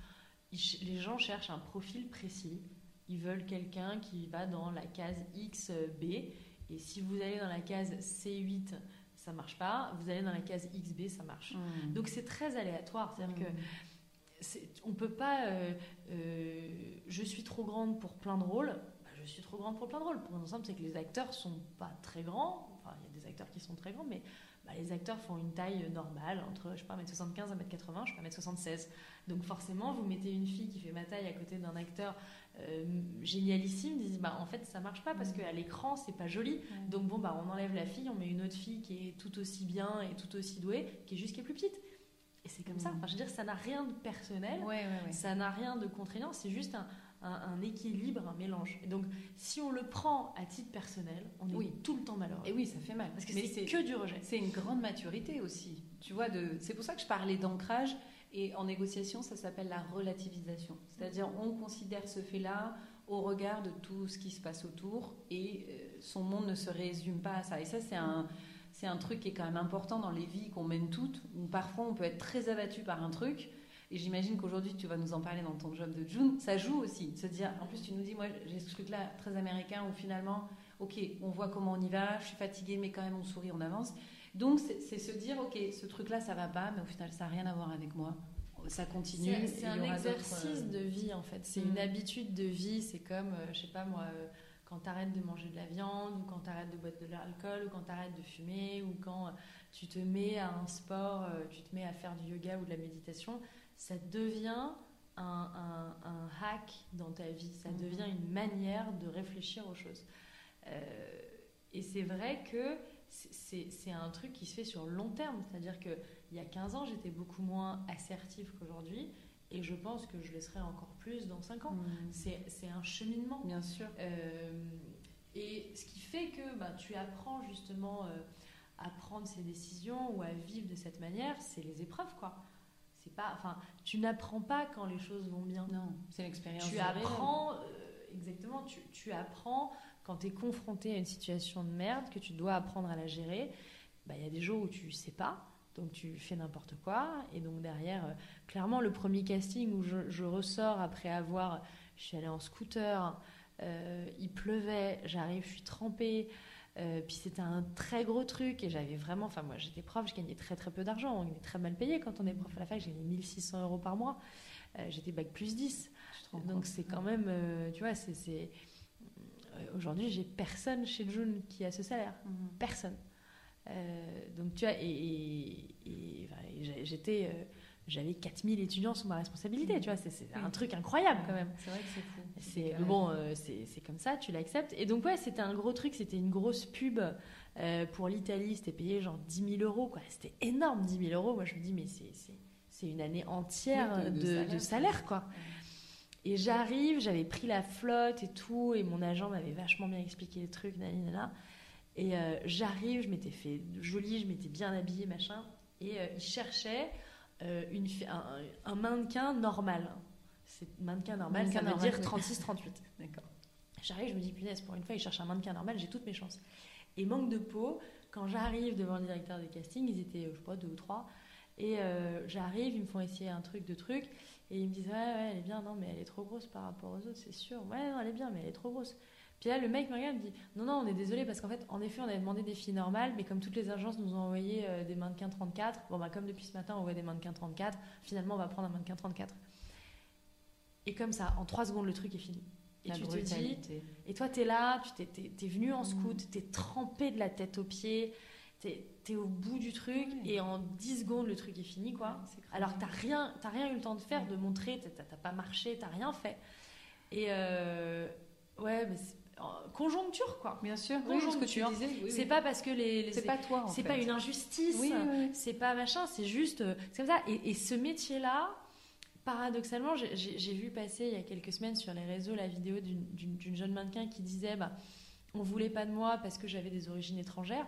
les gens cherchent un profil précis. Ils veulent quelqu'un qui va dans la case X, euh, B. Et si vous allez dans la case C8, ça marche pas. Vous allez dans la case XB, ça marche. Mhm. Donc c'est très aléatoire. C'est-à-dire que Mhm. c'est- on peut pas. euh, euh, je suis trop grande pour plein de rôles. Bah, je suis trop grande pour plein de rôles. Pour l'ensemble, c'est que les acteurs sont pas très grands. Enfin, il y a des acteurs qui sont très grands, mais bah, les acteurs font une taille normale, entre je sais pas 1m75 1m80, je suis 1m76. Donc forcément, vous mettez une fille qui fait ma taille à côté d'un acteur euh, génialissime, disent bah en fait ça marche pas parce Mhm. qu'à l'écran c'est pas joli. Donc bon bah on enlève la fille, on met une autre fille qui est tout aussi bien et tout aussi douée, qui est juste qui est plus petite. Et c'est comme ça. Mhm. Enfin, je veux dire, ça n'a rien de personnel. Ouais, ouais, ouais. Ça n'a rien de contraignant, c'est juste un, un- un équilibre, un mélange. Et donc, si on le prend à titre personnel, on est Oui. tout le temps malheureux. Et oui, ça fait mal. Parce que c'est que du rejet. C'est une grande maturité aussi. Tu vois, de... c'est pour ça que je parlais d'ancrage. Et en négociation, ça s'appelle la relativisation. C'est-à-dire, on considère ce fait-là au regard de tout ce qui se passe autour et euh, son monde ne se résume pas à ça. Et ça, c'est un, c'est un truc qui est quand même important dans les vies qu'on mène toutes, où parfois on peut être très abattu par un truc. Et j'imagine qu'aujourd'hui, tu vas nous en parler dans ton job de June. Ça joue aussi. de Se dire, en plus, tu nous dis, moi, j'ai ce truc-là très américain où finalement, ok, on voit comment on y va, je suis fatiguée, mais quand même, on sourit, on avance. Donc, c'est se dire, ok, ce truc-là, ça va pas, mais au final, ça n'a rien à voir avec moi. Ça continue. C'est un exercice euh, de vie, en fait. C'est Mhm. une habitude de vie. C'est comme, euh, je sais pas moi, euh, quand tu arrêtes de manger de la viande, ou quand tu arrêtes de boire de l'alcool, ou quand tu arrêtes de fumer, ou quand euh, tu te mets à un sport, tu te mets à faire du yoga ou de la méditation, ça devient un, un- un hack dans ta vie. Ça Mhm. devient une manière de réfléchir aux choses. Euh, et c'est vrai que c'est- un truc qui se fait sur le long terme. C'est-à-dire qu'il y a 15 ans, j'étais beaucoup moins assertive qu'aujourd'hui. Et je pense que je le serai encore plus dans 5 ans. C'est c'est un cheminement. Bien sûr. Euh, et ce qui fait que bah, tu apprends justement euh, à prendre ces décisions ou à vivre de cette manière, c'est les épreuves, quoi. C'est pas, enfin, tu n'apprends pas quand les choses vont bien. Non, c'est l'expérience. Tu apprends, euh, exactement, tu, tu apprends quand tu es confronté à une situation de merde, que tu dois apprendre à la gérer. Bah, Il y a des jours où tu sais pas, donc tu fais n'importe quoi. Et donc derrière, euh, clairement, le premier casting où je, je ressors après avoir. Je suis allée en scooter, euh, il pleuvait, j'arrive, je suis trempée. Euh, puis c'était un très gros truc et j'avais vraiment, enfin moi j'étais prof, je gagnais très très peu d'argent, on est très mal payé quand on est prof à la fac, j'ai gagné 1600 euros par mois, Euh, j'étais bac plus 10. Tu te rends Donc c'est quand même, euh, tu vois, c'est. Aujourd'hui, j'ai personne chez June qui a ce salaire. Mhm. Personne. Donc tu vois, et, et- et, enfin, et j'ai- j'étais. J'avais 4000 étudiants sous ma responsabilité, tu vois, c'est un truc incroyable quand même. C'est vrai que c'est fou. C'est bon, euh, c'est comme ça, tu l'acceptes. Et donc ouais, c'était un gros truc, c'était une grosse pub euh, pour l'Italie, c'était payé genre 10 000 euros, quoi. C'était énorme, 10 000 euros. Moi, je me dis, mais c'est- une année entière Oui, de- de, de salaire. de salaire, quoi. Et j'arrive, j'avais pris la flotte et tout, et mon agent m'avait vachement bien expliqué les trucs, nanana. Et euh, j'arrive, je m'étais fait jolie, je m'étais bien habillée, machin. Et il cherchait une, fi- un, un mannequin normal. C'est mannequin normal, Mannequin ça veut normal, dire oui. 36-38. D'accord. J'arrive, je me dis, punaise, pour une fois, il cherche un mannequin normal, j'ai toutes mes chances. Et manque de peau, quand j'arrive devant le directeur des castings, ils étaient, je sais pas, deux ou trois, et j'arrive, ils me font essayer un truc, de trucs, et ils me disent, ouais, ouais, elle est bien, non, mais elle est trop grosse par rapport aux autres, c'est sûr. Ouais, non, elle est bien, mais elle est trop grosse. Puis là, le mec me regarde me dit Non, non, on est désolé parce qu'en fait, en effet, on avait demandé des filles normales, mais comme toutes les agences nous ont envoyé euh, des mannequins 34, bon, bah, comme depuis ce matin, on voit des mannequins 34, finalement, on va prendre un mannequin 34. Et comme ça, en trois secondes, le truc est fini. Et tu te dis, et toi, tu es là, tu t'es, es, venu en scout, mm. tu es trempé de la tête aux pieds, tu es, au bout du truc, et en 10 secondes, le truc est fini, quoi. Alors que tu rien, rien eu le temps de faire, de montrer, tu n'as pas marché, tu rien fait. Et euh, ouais, mais conjoncture quoi. Bien sûr conjoncture. c'est pas parce que les, c'est pas toi c'est pas une injustice c'est pas machin c'est juste euh, c'est comme ça. Et, ce métier là paradoxalement j'ai vu passer il y a quelques semaines sur les réseaux la vidéo d'une jeune mannequin qui disait bah on voulait pas de moi parce que j'avais des origines étrangères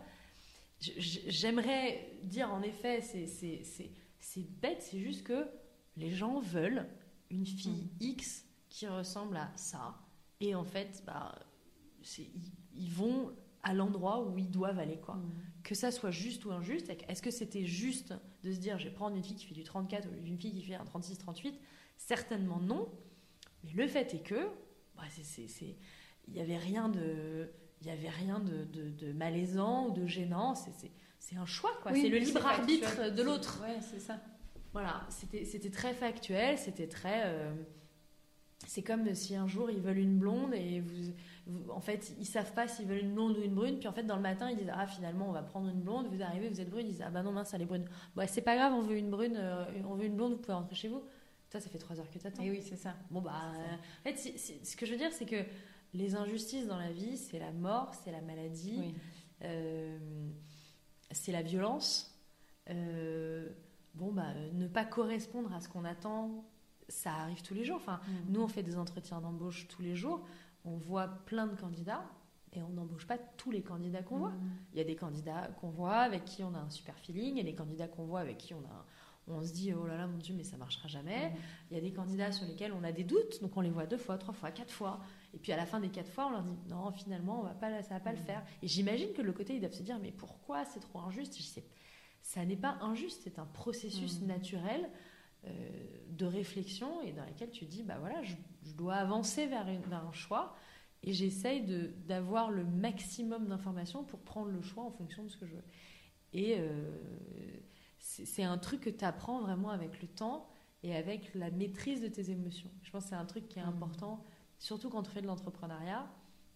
j'aimerais dire en effet c'est bête c'est juste que les gens veulent une fille mm. X qui ressemble à ça et en fait bah ils, vont à l'endroit où ils doivent aller, quoi. Mm. Que ça soit juste ou injuste. Est-ce que c'était juste de se dire, je vais prendre une fille qui fait du 34 ou une fille qui fait un 36-38 Certainement non. Mais le fait est que, bah, il n'y avait rien de, il y avait rien de, de, malaisant ou de gênant. C'est un choix, quoi. c'est le libre arbitre de l'autre. Ouais, c'est ça. Voilà, c'était très factuel, c'était très. Euh, c'est comme si un jour ils veulent une blonde et vous, en fait, ils savent pas s'ils veulent une blonde ou une brune. Puis en fait, dans le matin, ils disent Ah, finalement, on va prendre une blonde. Vous arrivez, vous êtes brune. Ils disent Ah, bah non, mince, elle est brune. Bah, c'est pas grave, on veut une brune, euh, on veut une blonde, vous pouvez rentrer chez vous. Toi, ça fait trois heures que t'attends. Et oui, c'est ça. Bon, bah, en fait, ce que je veux dire, c'est que les injustices dans la vie, c'est la mort, c'est la maladie, euh, c'est la violence. Euh, bon, bah, ne pas correspondre à ce qu'on attend, ça arrive tous les jours. Enfin, mm. nous, on fait des entretiens d'embauche tous les jours on voit plein de candidats et on n'embauche pas tous les candidats qu'on voit. Mmh. Il y a des candidats qu'on voit avec qui on a un super feeling, il y a des candidats qu'on voit avec qui on a on se dit oh là là mon dieu mais ça marchera jamais. Mmh. Il y a des candidats sur lesquels on a des doutes donc on les voit deux fois, trois fois, quatre fois et puis à la fin des quatre fois on leur dit non finalement on va pas ça va pas le faire. Et j'imagine que le côté ils doivent se dire mais pourquoi c'est trop injuste? Je sais, ça n'est pas injuste, c'est un processus naturel. Euh, de réflexion et dans lequel tu dis bah voilà je, dois avancer vers, un choix et j'essaye d'avoir le maximum d'informations pour prendre le choix en fonction de ce que je veux. Et euh, c'est un truc que tu apprends vraiment avec le temps et avec la maîtrise de tes émotions. Je pense que c'est un truc qui est mmh. important surtout quand tu fais de l'entrepreneuriat.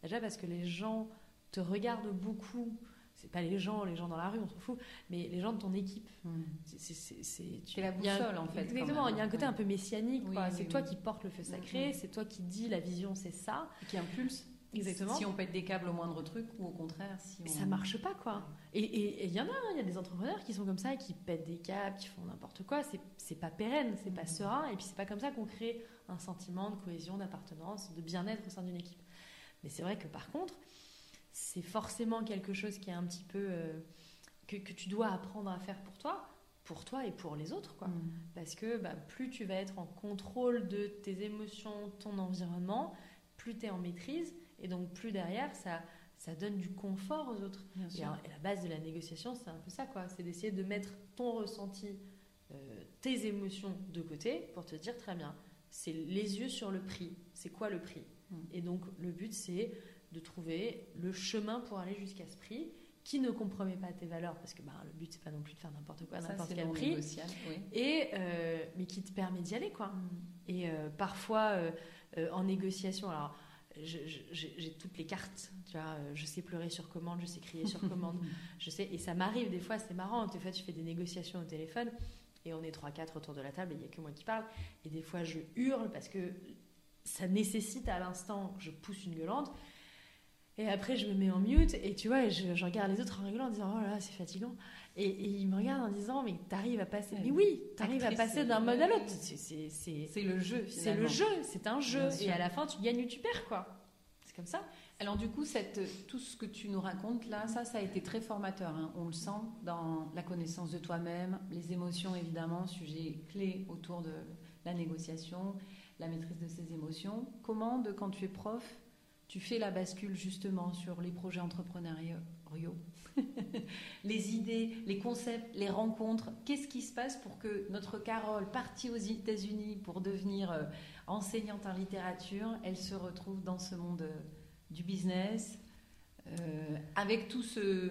Déjà parce que les gens te regardent beaucoup c'est pas les gens, les gens dans la rue, on s'en fout, mais les gens de ton équipe. Hmm. C'est la boussole en fait. Exactement, il y a un côté un peu messianique. c'est toi qui portes le feu sacré, c'est toi qui dis la vision, c'est ça. qui impulse. Exactement. Si on pète des câbles au moindre truc ou au contraire si on... Ça marche pas quoi. Et il y en a, hein, il y a des entrepreneurs qui sont comme ça, qui pètent des câbles, qui font n'importe quoi. C'est pas pérenne, c'est pas hmm. serein. Et puis c'est pas comme ça qu'on crée un sentiment de cohésion, d'appartenance, de bien-être au sein d'une équipe. Mais c'est vrai que par contre, c'est forcément quelque chose qui est un petit peu euh, que, tu dois apprendre à faire pour toi, pour toi et pour les autres, quoi. Mm. Parce que bah, plus tu vas être en contrôle de tes émotions, ton environnement, plus tu es en maîtrise, et donc plus derrière, ça, ça donne du confort aux autres. Et, la base de la négociation, c'est un peu ça, quoi. C'est d'essayer de mettre ton ressenti, euh, tes émotions de côté pour te dire très bien, c'est les yeux sur le prix. C'est quoi le prix? Mm. Et donc le but, c'est de trouver le chemin pour aller jusqu'à ce prix qui ne compromet pas tes valeurs parce que bah, le but c'est pas non plus de faire n'importe quoi n'importe quel prix. et euh, mais qui te permet d'y aller quoi. Mm. et euh, parfois euh, en négociation alors j'ai toutes les cartes tu vois je sais pleurer sur commande je sais crier sur commande je sais et ça m'arrive des fois c'est marrant des fois tu fais des négociations au téléphone et on est 3-4 autour de la table et il n'y a que moi qui parle et des fois je hurle parce que ça nécessite à l'instant je pousse une gueulante et après, je me mets en mute et tu vois, je, regarde les autres en rigolant en disant Oh là là, c'est fatigant. Et, ils me regardent en disant Mais t'arrives à passer. Mais oui, t'arrives à passer d'un mode à l'autre. C'est le jeu. C'est le jeu, c'est un jeu. Et à la fin, tu gagnes ou tu perds, quoi. C'est comme ça. Alors, du coup, cette, tout ce que tu nous racontes là, ça, ça a été très formateur. Hein. On le sent dans la connaissance de toi-même, les émotions, évidemment, sujet clé autour de la négociation, la maîtrise de ses émotions. Comment, de quand tu es prof, tu fais la bascule justement sur les projets entrepreneuriaux les idées, les concepts, les rencontres. Qu'est-ce qui se passe pour que notre Carole, partie aux États-Unis pour devenir euh, enseignante en littérature, elle se retrouve dans ce monde euh, du business, euh, avec tout ce,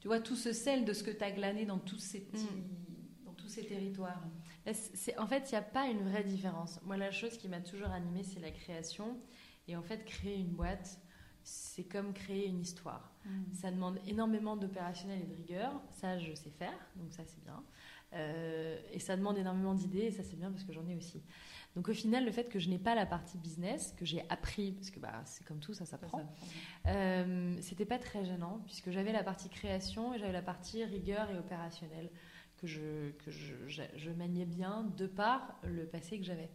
tu vois, tout ce sel de ce que tu as glané dans tous ces mm. dans tous ces territoires. en fait, il n'y a pas une vraie différence. Moi, la chose qui m'a toujours animée, c'est la création. Et en fait, créer une boîte, c'est comme créer une histoire. Mm. Ça demande énormément d'opérationnel et de rigueur. Ça, je sais faire, donc ça, c'est bien. Euh, et ça demande énormément d'idées, et ça, c'est bien parce que j'en ai aussi. Donc au final, le fait que je n'ai pas la partie business, que j'ai appris, parce que bah, c'est comme tout, ça s'apprend, euh, c'était pas très gênant, puisque j'avais la partie création et j'avais la partie rigueur et opérationnelle que je, que je, je, maniais bien de par le passé que j'avais.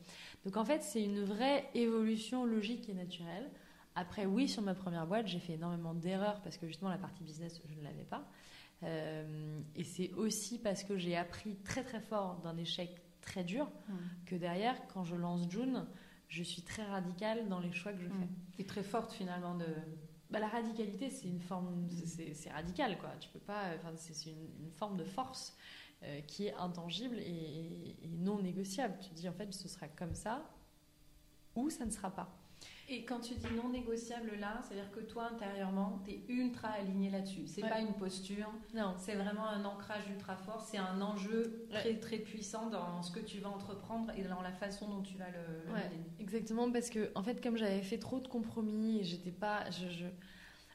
Donc en fait, c'est une vraie évolution logique et naturelle. Après, oui, sur ma première boîte, j'ai fait énormément d'erreurs parce que justement la partie business, je ne l'avais pas. Euh, et c'est aussi parce que j'ai appris très très fort d'un échec très dur mmh. que derrière, quand je lance June, je suis très radicale dans les choix que je fais. Et très forte finalement de. Bah, la radicalité, c'est une forme, c'est radical quoi. Tu peux pas, enfin, c'est une, forme de force euh, qui est intangible et, et, non négociable. Tu dis en fait, ce sera comme ça ou ça ne sera pas. Et quand tu dis non négociable là, c'est-à-dire que toi intérieurement, tu es ultra aligné là-dessus. C'est pas une posture. Non. C'est vraiment un ancrage ultra fort. C'est un enjeu très très puissant dans ce que tu vas entreprendre et dans la façon dont tu vas le, le Exactement, parce que en fait, comme j'avais fait trop de compromis et j'étais pas, je, je,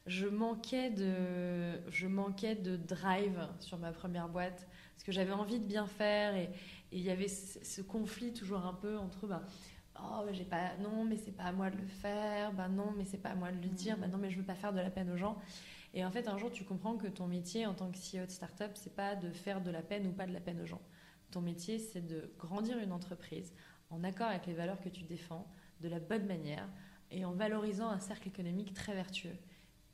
je, manquais de, je manquais de drive sur ma première boîte parce que j'avais envie de bien faire et il y avait ce, conflit toujours un peu entre bah, oh j'ai pas non mais c'est pas à moi de le faire bah non mais c'est pas à moi de le dire bah non mais je veux pas faire de la peine aux gens. Et en fait un jour tu comprends que ton métier en tant que CEO de startup c'est pas de faire de la peine ou pas de la peine aux gens. Ton métier c'est de grandir une entreprise en accord avec les valeurs que tu défends de la bonne manière et en valorisant un cercle économique très vertueux.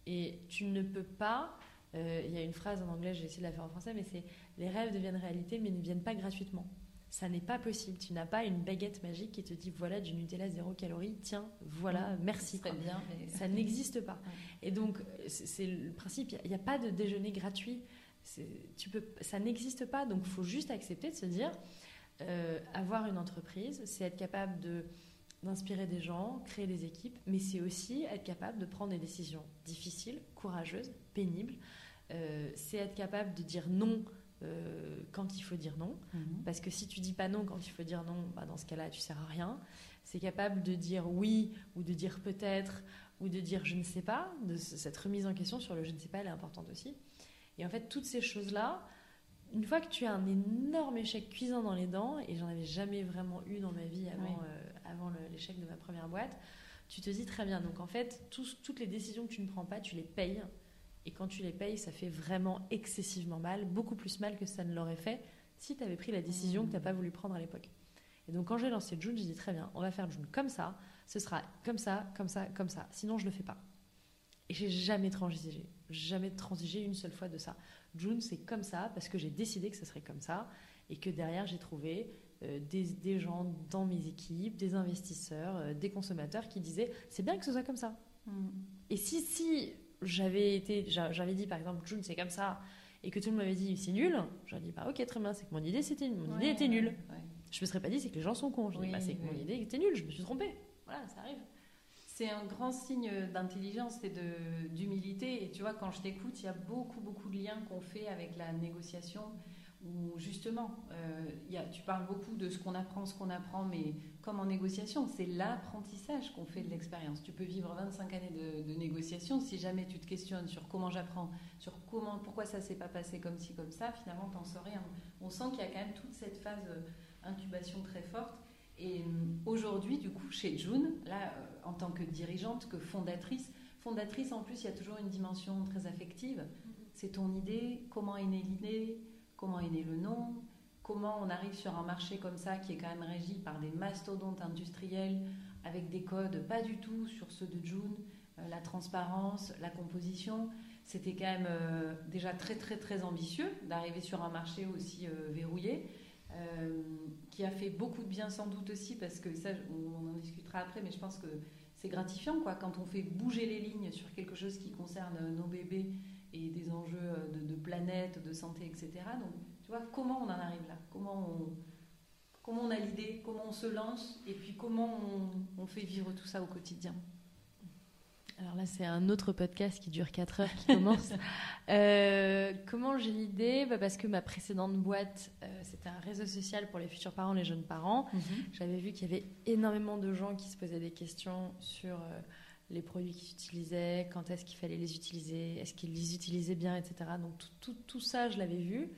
Et tu ne peux pas euh, il y a une phrase en anglais j'ai essayé de la faire en français mais c'est les rêves deviennent réalité mais ne viennent pas gratuitement ça n'est pas possible. Tu n'as pas une baguette magique qui te dit voilà du Nutella zéro calorie, tiens, voilà, merci. Très bien. Ça n'existe pas. Et donc, c'est le principe, il n'y a, pas de déjeuner gratuit. Tu peux, ça n'existe pas. Donc, il faut juste accepter de se dire euh, avoir une entreprise, c'est être capable de d'inspirer des gens, créer des équipes, mais c'est aussi être capable de prendre des décisions difficiles, courageuses, pénibles. Euh, c'est être capable de dire non euh, quand il faut dire non. Mhm. Parce que si tu dis pas non quand il faut dire non, bah dans ce cas-là, tu sers à rien. C'est capable de dire oui ou de dire peut-être ou de dire je ne sais pas. De cette remise en question sur le je ne sais pas, elle est importante aussi. Et en fait, toutes ces choses-là, une fois que tu as un énorme échec cuisant dans les dents, et j'en avais jamais vraiment eu dans ma vie avant, euh, avant l'échec de ma première boîte, tu te dis très bien. Donc en fait, toutes les décisions que tu ne prends pas, tu les payes et quand tu les payes, ça fait vraiment excessivement mal, beaucoup plus mal que ça ne l'aurait fait si tu avais pris la décision que tu n'as pas voulu prendre à l'époque. Et donc quand j'ai lancé June, j'ai dit très bien, on va faire June comme ça, ce sera comme ça, comme ça, comme ça. Sinon, je ne le fais pas. Et j'ai jamais transigé, jamais transigé une seule fois de ça. June, c'est comme ça parce que j'ai décidé que ce serait comme ça et que derrière, j'ai trouvé euh, des, gens dans mes équipes, des investisseurs, euh, des consommateurs qui disaient c'est bien que ce soit comme ça. Mm. Et si, si j'avais été, j'avais dit par exemple, June, c'est comme ça, et que tout le monde m'avait dit, c'est nul, j'aurais dit, bah ok, très bien, c'est que mon idée, c'était, mon idée était nulle. Je me serais pas dit, c'est que les gens sont cons. Je bah, c'est que mon idée était nulle, je me suis trompée. Voilà, ça arrive. C'est un grand signe d'intelligence et d'humilité. Et tu vois, quand je t'écoute, il y a beaucoup, beaucoup de liens qu'on fait avec la négociation où justement, euh, y a, tu parles beaucoup de ce qu'on apprend, ce qu'on apprend, mais comme en négociation, c'est l'apprentissage qu'on fait de l'expérience. Tu peux vivre 25 années de, négociation, si jamais tu te questionnes sur comment j'apprends, sur comment, pourquoi ça s'est pas passé comme ci, comme ça, finalement, t'en sais rien. On sent qu'il y a quand même toute cette phase euh, incubation très forte. Et euh, aujourd'hui, du coup, chez June, là, en tant que dirigeante, que fondatrice, fondatrice, en plus, il y a toujours une dimension très affective. C'est ton idée, comment est née l'idée, comment est né le nom, comment on arrive sur un marché comme ça qui est quand même régi par des mastodontes industriels avec des codes pas du tout sur ceux de June, euh, la transparence, la composition. C'était quand même euh, déjà très très très ambitieux d'arriver sur un marché aussi euh, verrouillé, qui a fait beaucoup de bien sans doute aussi parce que ça on en discutera après, mais je pense que c'est gratifiant quoi quand on fait bouger les lignes sur quelque chose qui concerne nos bébés et des enjeux de, de planète, de santé, etc. Donc, tu vois, comment on en arrive là? Comment on, comment on a l'idée? Comment on se lance? Et puis comment on, on fait vivre tout ça au quotidien? Alors là, c'est un autre podcast qui dure 4 heures qui commence. Euh, comment j'ai l'idée? Bah Parce que ma précédente boîte, euh, c'était un réseau social pour les futurs parents, les jeunes parents. Mhm. J'avais vu qu'il y avait énormément de gens qui se posaient des questions sur euh, les produits qu'ils utilisaient, quand est-ce qu'il fallait les utiliser, est-ce qu'ils les utilisaient bien, etc. Donc tout, tout, ça, je l'avais vu.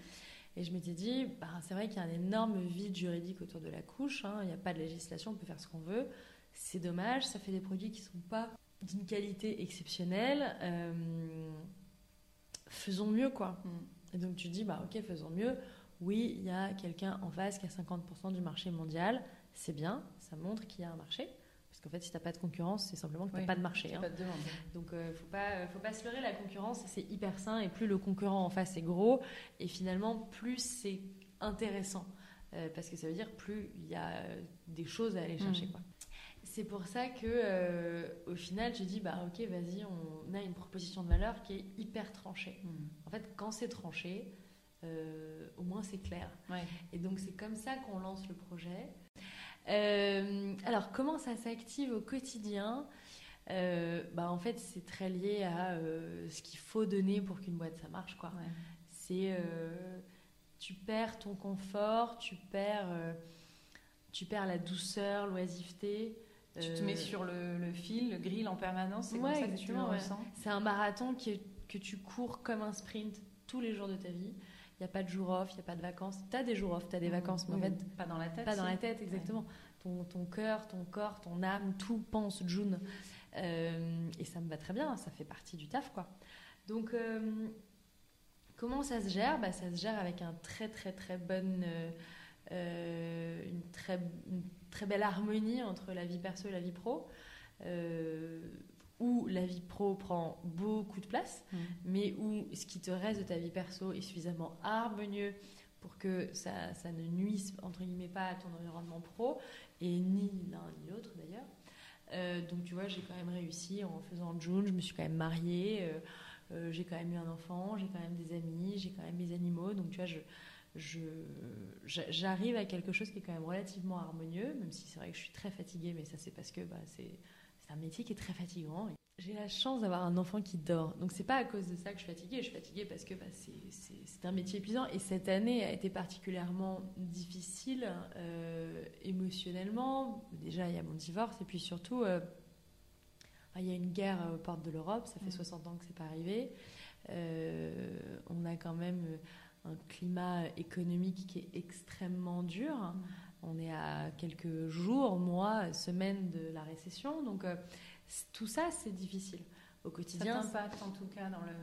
Et je m'étais dit, bah, c'est vrai qu'il y a un énorme vide juridique autour de la couche. Hein. Il n'y a pas de législation, on peut faire ce qu'on veut. C'est dommage, ça fait des produits qui ne sont pas d'une qualité exceptionnelle, euh, faisons mieux quoi. Mm. Et donc tu dis, bah ok, faisons mieux. Oui, il y a quelqu'un en face qui a 50% du marché mondial, c'est bien, ça montre qu'il y a un marché. Parce qu'en fait, si tu n'as pas de concurrence, c'est simplement que tu n'as pas de marché. Hein. Donc, il euh, ne faut, pas, faut pas se leurrer, la concurrence, c'est hyper sain. Et plus le concurrent en face est gros, et finalement, plus c'est intéressant. Euh, parce que ça veut dire plus il y a des choses à aller chercher. Mm. Quoi. C'est pour ça que, euh, au final, je dis, bah ok, vas-y, on a une proposition de valeur qui est hyper tranchée. Hmm. En fait, quand c'est tranché, euh, au moins c'est clair. Et donc c'est comme ça qu'on lance le projet. Euh, alors comment ça s'active au quotidien bah, En fait, c'est très lié à ce qu'il faut donner pour qu'une boîte ça marche. quoi. C'est tu perds ton confort, tu perds, tu perds la douceur, l'oisiveté. Tu te mets euh, sur le, fil, le grill en permanence, c'est comme ça que tu le ressens. C'est un marathon qui, que tu cours comme un sprint tous les jours de ta vie. Il n'y a pas de jour off, il n'y a pas de vacances. Tu as des jours off, tu as des vacances, mais en fait. Pas dans la tête. Pas dans la tête, exactement. Ton, ton cœur, ton corps, ton âme, tout pense June. Euh, et ça me va très bien, ça fait partie du taf, quoi. Donc, euh, comment ça se gère? Bah, Ça se gère avec un très, très, très bonne. une très. Une très belle harmonie entre la vie perso et la vie pro, euh, où la vie pro prend beaucoup de place, mm. mais où ce qui te reste de ta vie perso est suffisamment harmonieux pour que ça, ça, ne nuise entre guillemets pas à ton environnement pro, et ni l'un ni l'autre d'ailleurs. Euh, donc tu vois, j'ai quand même réussi en faisant June, je me suis quand même mariée, euh, j'ai quand même eu un enfant, j'ai quand même des amis, j'ai quand même mes animaux, donc tu vois, je, j'arrive à quelque chose qui est quand même relativement harmonieux, même si c'est vrai que je suis très fatiguée, mais ça c'est parce que bah, c'est un métier qui est très fatigant. J'ai la chance d'avoir un enfant qui dort, donc c'est pas à cause de ça que je suis fatiguée, je suis fatiguée parce que bah, c'est un métier épuisant et cette année a été particulièrement difficile euh, émotionnellement. Déjà il y a mon divorce et puis surtout euh, il y a une guerre aux portes de l'Europe, ça fait 60 mmh. ans que c'est pas arrivé. Euh, on a quand même un climat économique qui est extrêmement dur. Mm. On est à quelques jours, mois, semaines de la récession. Donc euh, tout ça, c'est difficile au quotidien. Ça impacte en tout cas dans le...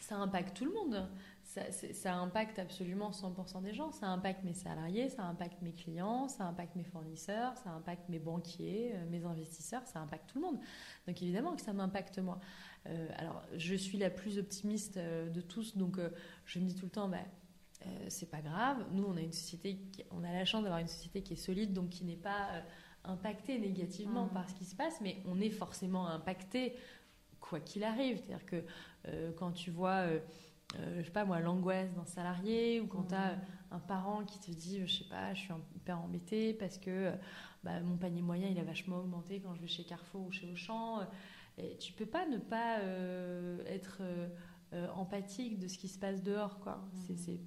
Ça impacte tout le monde. Ça, ça impacte absolument 100% des gens. Ça impacte mes salariés, ça impacte mes clients, ça impacte mes fournisseurs, ça impacte mes banquiers, euh, mes investisseurs, ça impacte tout le monde. Donc évidemment que ça m'impacte moi. Euh, alors, je suis la plus optimiste de tous, donc euh, je me dis tout le temps, bah, c'est pas grave. Nous, on a une société, on a la chance d'avoir une société qui est solide, donc qui n'est pas impactée négativement mmh. par ce qui se passe, mais on est forcément impacté quoi qu'il arrive. C'est-à-dire que quand tu vois, je sais pas moi, l'angoisse d'un salarié, ou quand tu as mmh. un parent qui te dit, je sais pas, je suis hyper embêté parce que bah, mon panier moyen il a vachement augmenté quand je vais chez Carrefour ou chez Auchan. Et tu peux pas ne pas euh, être euh, empathique de ce qui se passe dehors, quoi. Mmh.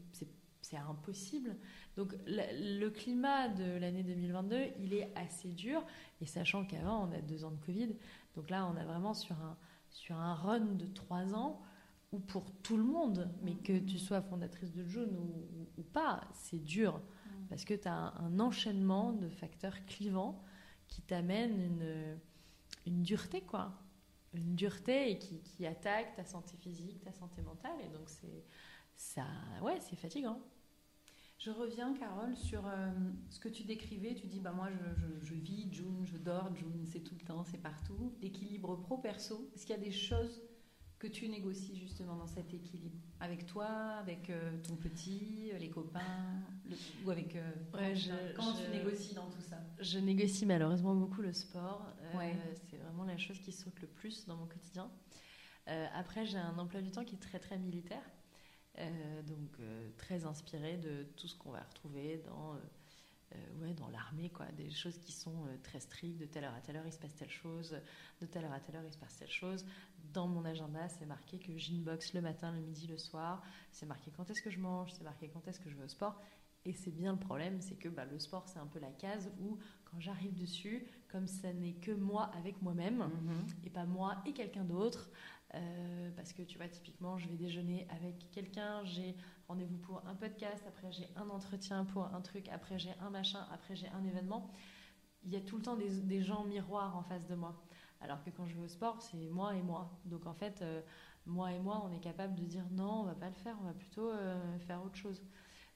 C'est impossible. Donc le climat de l'année 2022, il est assez dur. Et sachant qu'avant, on a deux ans de Covid, donc là, on a vraiment sur un, sur un run de trois ans où pour tout le monde, mais que tu sois fondatrice de June ou, ou, pas, c'est dur. Mmh. Parce que tu as un, un, enchaînement de facteurs clivants qui t'amènent une, une dureté, quoi une dureté et qui, qui, attaque ta santé physique, ta santé mentale. Et donc, c'est ça, ouais, c'est fatigant. Je reviens, Carole, sur euh, ce que tu décrivais. Tu dis, bah, moi, je, je, vis June, je dors June, c'est tout le temps, c'est partout. L'équilibre pro-perso, est-ce qu'il y a des choses que tu négocies justement dans cet équilibre? Avec toi, avec euh, ton petit, les copains, ou avec... Euh, comment tu négocies dans tout ça? Je négocie malheureusement beaucoup le sport. C'est vraiment la chose qui saute le plus dans mon quotidien. après, j'ai un emploi du temps qui est très très militaire. donc très inspiré de tout ce qu'on va retrouver dans euh, ouais, dans l'armée, quoi, des choses qui sont euh, très strictes, de telle heure à telle heure il se passe telle chose, de telle heure à telle heure il se passe telle chose. Dans mon agenda, c'est marqué que j'inbox le matin, le midi, le soir, c'est marqué quand est-ce que je mange, c'est marqué quand est-ce que je vais au sport. Et c'est bien le problème, c'est que bah, le sport, c'est un peu la case où quand j'arrive dessus, comme ça n'est que moi avec moi-même, mm-hmm. et pas moi et quelqu'un d'autre, euh, parce que tu vois, typiquement, je vais déjeuner avec quelqu'un, j'ai rendez-vous pour un podcast, après j'ai un entretien pour un truc, après j'ai un machin, après j'ai un événement. Il y a tout le temps des, gens miroirs en face de moi. Alors que quand je vais au sport, c'est moi et moi. Donc en fait, euh, moi et moi, on est capable de dire non, on va pas le faire, on va plutôt euh, faire autre chose.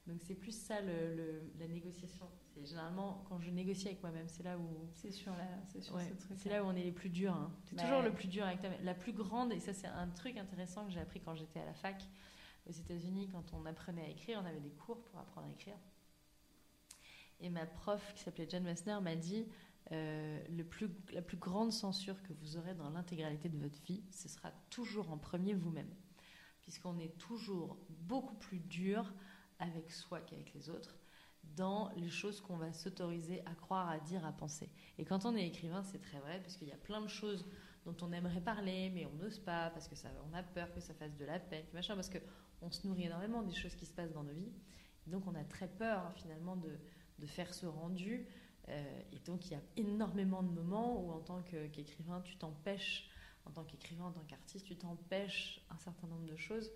Donc c'est plus ça le, la négociation. C'est généralement quand je négocie avec moi-même, c'est là où c'est sur là, c'est sur ce truc. C'est là où on est les plus durs. Hein. C'est toujours le plus dur avec ta La plus grande et ça c'est un truc intéressant que j'ai appris quand j'étais à la fac aux États-Unis quand on apprenait à écrire, on avait des cours pour apprendre à écrire. Et ma prof qui s'appelait Jen Messner m'a dit euh, le plus, la plus grande censure que vous aurez dans l'intégralité de votre vie, ce sera toujours en premier vous-même, puisqu'on est toujours beaucoup plus dur avec soi qu'avec les autres dans les choses qu'on va s'autoriser à croire, à dire, à penser. Et quand on est écrivain, c'est très vrai, parce qu'il y a plein de choses dont on aimerait parler, mais on n'ose pas, parce que ça, on a peur que ça fasse de la peine, machin, parce qu'on se nourrit énormément des choses qui se passent dans nos vies. donc on a très peur finalement de, de faire ce rendu. Euh, et donc il y a énormément de moments où en tant qu'écrivain, tu t'empêches, en tant qu'écrivain, en tant qu'artiste, tu t'empêches un certain nombre de choses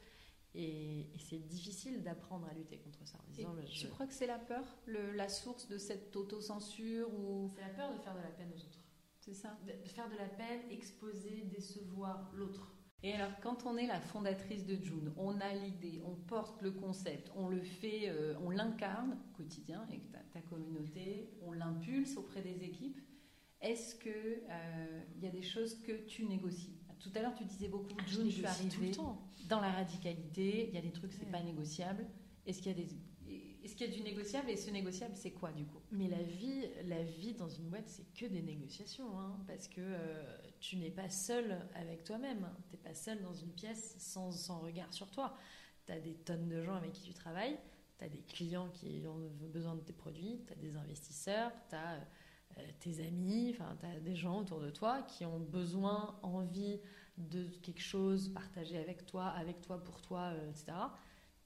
et, c'est difficile d'apprendre à lutter contre ça. En disant, je... Tu crois que c'est la peur, le, la source de cette autocensure ou... C'est la peur de faire de la peine aux autres. C'est ça De faire de la peine, exposer, décevoir l'autre. Et alors, quand on est la fondatrice de June, on a l'idée, on porte le concept, on le fait, euh, on l'incarne au quotidien avec ta, ta communauté, on l'impulse auprès des équipes. Est-ce qu'il euh, y a des choses que tu négocies Tout à l'heure, tu disais beaucoup, ah, June, je suis arrivée. Tout le temps. dans la radicalité, il y a des trucs, c'est pas négociable. Est-ce qu'il y a des est-ce qu'il y a du négociable et ce négociable c'est quoi du coup? Mais la vie, la vie dans une boîte c'est que des négociations, hein, parce que euh, tu n'es pas seul avec toi-même, tu n'es pas seul dans une pièce sans, sans regard sur toi. Tu as des tonnes de gens avec qui tu travailles, tu as des clients qui ont besoin de tes produits, tu as des investisseurs, tu as euh, tes amis, enfin tu as des gens autour de toi qui ont besoin, envie de quelque chose partagé avec toi, avec toi, pour toi, euh, etc.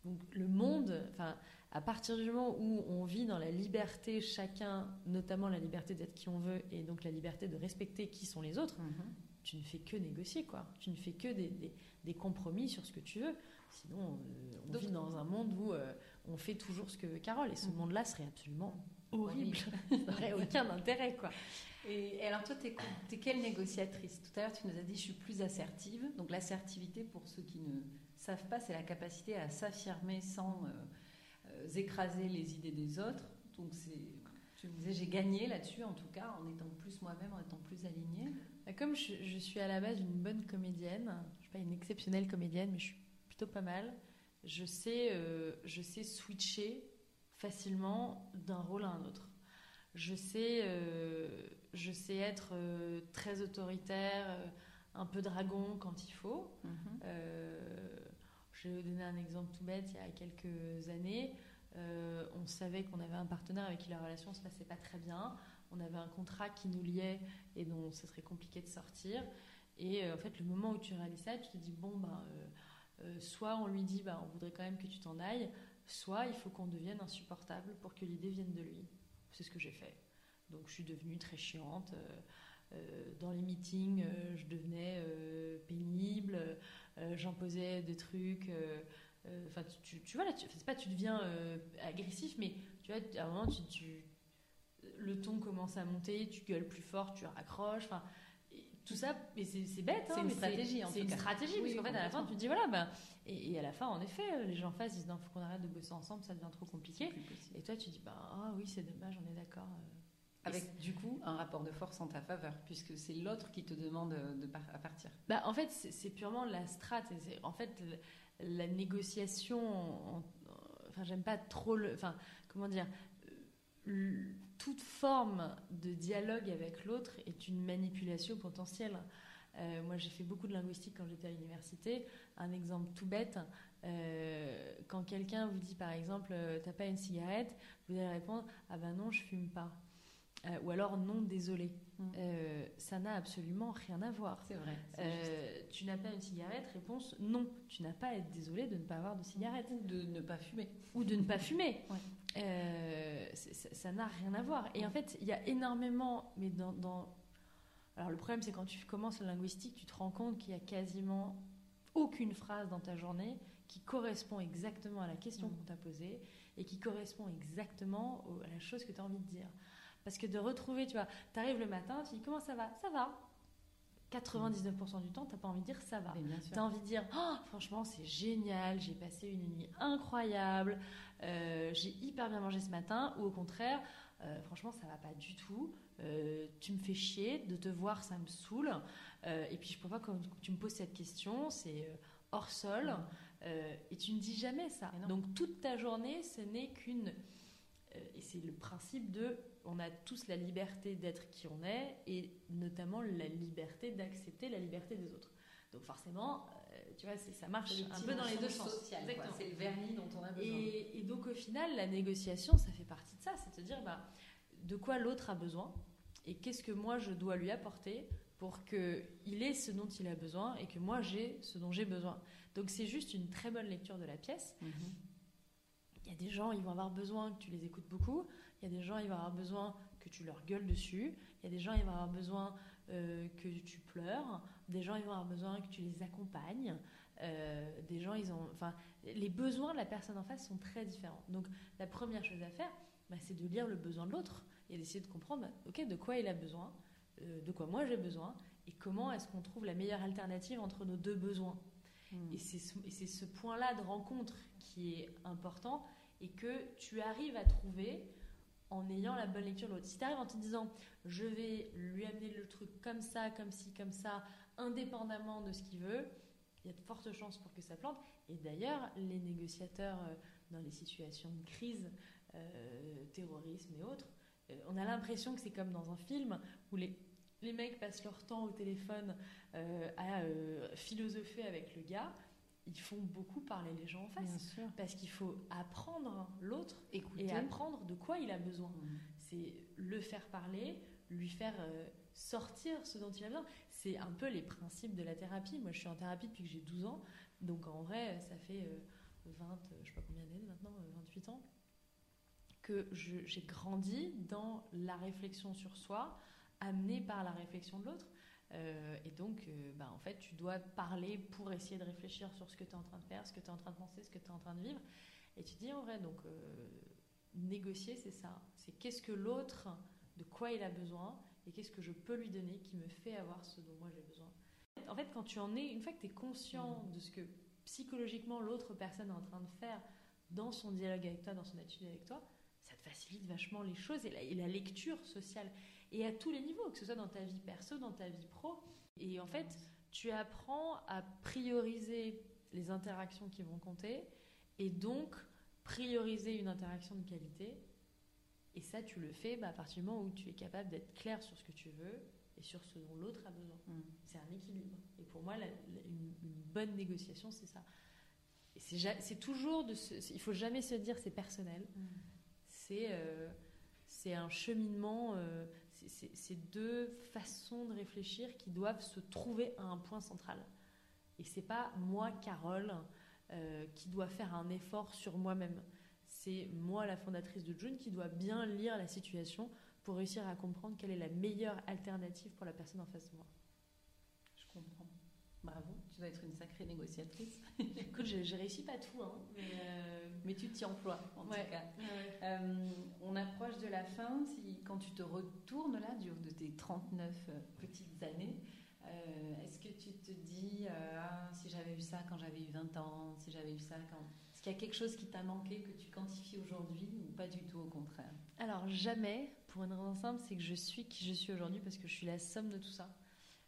Donc le monde, enfin, à partir du moment où on vit dans la liberté, chacun, notamment la liberté d'être qui on veut, et donc la liberté de respecter qui sont les autres, mhm. tu ne fais que négocier, quoi. Tu ne fais que des, des, compromis sur ce que tu veux. Sinon, euh, on vit dans un monde où euh, on fait toujours ce que veut Carole, et ce mhm. monde-là serait absolument horrible. Ça n'aurait aucun intérêt, quoi. Et, alors toi, tu es, quelle négociatrice? Tout à l'heure, tu nous as dit je suis plus assertive. Donc l'assertivité, pour ceux qui ne savent pas, c'est la capacité à s'affirmer sans euh, euh, écraser les idées des autres. Donc c'est, tu me disais, j'ai gagné là-dessus en tout cas, en étant plus moi-même, en étant plus alignée. Bah, comme je, suis à la base une bonne comédienne, je suis pas une exceptionnelle comédienne, mais je suis plutôt pas mal. Je sais, euh, je sais switcher facilement d'un rôle à un autre. Je sais, euh, je sais être euh, très autoritaire, euh, un peu dragon quand il faut. Mhm. je vais vous donner un exemple tout bête. Il y a quelques années, on savait qu'on avait un partenaire avec qui la relation ne se passait pas très bien. On avait un contrat qui nous liait et dont ce serait compliqué de sortir. Et en fait, le moment où tu réalises ça, tu te dis bon, ben, soit on lui dit ben, on voudrait quand même que tu t'en ailles, soit il faut qu'on devienne insupportable pour que l'idée vienne de lui. C'est ce que j'ai fait. Donc je suis devenue très chiante. Euh, euh, dans les meetings, euh, je devenais pénible, j'imposais des trucs. Enfin, tu, tu, vois, là, tu, pas tu deviens agressif, mais tu vois, à un moment, tu, le ton commence à monter, tu gueules plus fort, tu raccroches. Enfin, tout ça, mais c'est bête. c'est hein, une stratégie, C'est une stratégie, parce qu'en fait, à la fin, tu te dis, voilà, ben, et, à la fin, en effet, les gens en face disent, non, faut qu'on arrête de bosser ensemble, ça devient trop compliqué. Et toi, tu dis, bah, ah oui, c'est dommage, on est d'accord. Avec du coup un rapport de force en ta faveur, puisque c'est l'autre qui te demande de à partir. Bah, en fait, c'est purement la strate. En fait, la négociation, enfin, j'aime pas trop le. Enfin, comment dire toute forme de dialogue avec l'autre est une manipulation potentielle. Euh, moi, j'ai fait beaucoup de linguistique quand j'étais à l'université. Un exemple tout bête, euh, quand quelqu'un vous dit par exemple, euh, t'as pas une cigarette, vous allez répondre, ah ben non, je fume pas. ou alors non, désolé. Mm. ça n'a absolument rien à voir. C'est vrai. tu n'as pas une cigarette, réponse non. Tu n'as pas à être désolé de ne pas avoir de cigarette. Ou de ne pas fumer. Ou de ne pas fumer. ça n'a rien à voir. Et en fait, il y a énormément, mais dans, dans alors le problème, c'est quand tu commences la linguistique, tu te rends compte qu'il y a quasiment aucune phrase dans ta journée qui correspond exactement à la question mm. qu'on t'a posée et qui correspond exactement à la chose que tu as envie de dire. Parce que de retrouver, tu vois, tu arrives le matin, tu dis comment ça va? Ça va. 99% du temps, tu n'as pas envie de dire ça va. Tu as envie de dire oh, franchement, c'est génial, j'ai passé une nuit incroyable, euh, j'ai hyper bien mangé ce matin, ou au contraire, euh, franchement, ça va pas du tout. Euh, tu me fais chier, de te voir, ça me saoule. Euh, et puis je pas quand tu me poses cette question, c'est hors sol. et tu ne dis jamais ça. Donc toute ta journée, ce n'est qu'une. et c'est le principe de. On a tous la liberté d'être qui on est, et notamment la liberté d'accepter la liberté des autres. Donc forcément, tu vois, ça marche un peu dans les deux sens. C'est le vernis dont on a besoin. Et, et, donc au final, la négociation, ça fait partie de ça. C'est de dire, bah, de quoi l'autre a besoin et qu'est-ce que moi je dois lui apporter pour qu'il ait ce dont il a besoin et que moi j'ai ce dont j'ai besoin. Donc c'est juste une très bonne lecture de la pièce. Mhm. Il y a des gens, ils vont avoir besoin que tu les écoutes beaucoup. Il y a des gens, ils vont avoir besoin que tu leur gueules dessus. Il y a des gens, ils vont avoir besoin euh, que tu pleures. Des gens, ils vont avoir besoin que tu les accompagnes. Euh, des gens, ils ont, enfin, les besoins de la personne en face sont très différents. Donc, la première chose à faire, bah, c'est de lire le besoin de l'autre et d'essayer de comprendre, ok, de quoi il a besoin, euh, de quoi moi j'ai besoin, et comment est-ce qu'on trouve la meilleure alternative entre nos deux besoins. Hmm. Et c'est ce, point-là de rencontre qui est important et que tu arrives à trouver en ayant la bonne lecture de l'autre. Si tu arrives en te disant, je vais lui amener le truc comme ça, comme ci, comme ça, indépendamment de ce qu'il veut, il y a de fortes chances pour que ça plante. Et d'ailleurs, les négociateurs euh, dans les situations de crise, euh, terrorisme et autres, euh, on a l'impression que c'est comme dans un film où les, les mecs passent leur temps au téléphone à philosopher avec le gars. Ils font beaucoup parler les gens en face. Parce qu'il faut apprendre l'autre et apprendre de quoi il a besoin. Mmh. C'est le faire parler, lui faire sortir ce dont il a besoin. C'est un peu les principes de la thérapie. Moi, je suis en thérapie depuis que j'ai 12 ans. Donc, en vrai, ça fait 20, je sais pas combien d'années maintenant, 28 ans que j'ai grandi dans la réflexion sur soi, amenée par la réflexion de l'autre. Euh, et donc, euh, bah, en fait, tu dois parler pour essayer de réfléchir sur ce que tu es en train de faire, ce que tu es en train de penser, ce que tu es en train de vivre. Et tu dis en vrai, donc, euh, négocier, c'est ça. C'est qu'est-ce que l'autre, de quoi il a besoin, et qu'est-ce que je peux lui donner qui me fait avoir ce dont moi j'ai besoin. En fait, quand tu en es, une fois que tu es conscient mmh. de ce que psychologiquement l'autre personne est en train de faire dans son dialogue avec toi, dans son attitude avec toi, ça te facilite vachement les choses et la, lecture sociale. Et à tous les niveaux, que ce soit dans ta vie perso, dans ta vie pro. Et en fait, tu apprends à prioriser les interactions qui vont compter et donc prioriser une interaction de qualité. Et ça, tu le fais bah, à partir du moment où tu es capable d'être clair sur ce que tu veux et sur ce dont l'autre a besoin. Mm. C'est un équilibre. Et pour moi, une, bonne négociation, c'est ça. C'est toujours de il faut jamais se dire c'est personnel. Mm c'est euh, c'est un cheminement, euh, c'est deux façons de réfléchir qui doivent se trouver à un point central. Et c'est pas moi, Carole, euh, qui doit faire un effort sur moi-même. C'est moi, la fondatrice de June, qui doit bien lire la situation pour réussir à comprendre quelle est la meilleure alternative pour la personne en face de moi. Je comprends. Bravo, tu dois être une sacrée négociatrice. Écoute, je, réussis pas tout, hein, euh, mais, tu t'y emploies en tout cas. Euh, on approche de la fin. Si, quand tu te retournes là, du haut de tes 39 euh, petites années, est-ce que tu te dis, ah, si j'avais eu ça quand j'avais eu 20 ans, si j'avais eu ça quand... Est-ce qu'il y a quelque chose qui t'a manqué que tu quantifies aujourd'hui ou pas du tout au contraire? Alors jamais, pour une raison simple, c'est que je suis qui je suis aujourd'hui parce que je suis la somme de tout ça.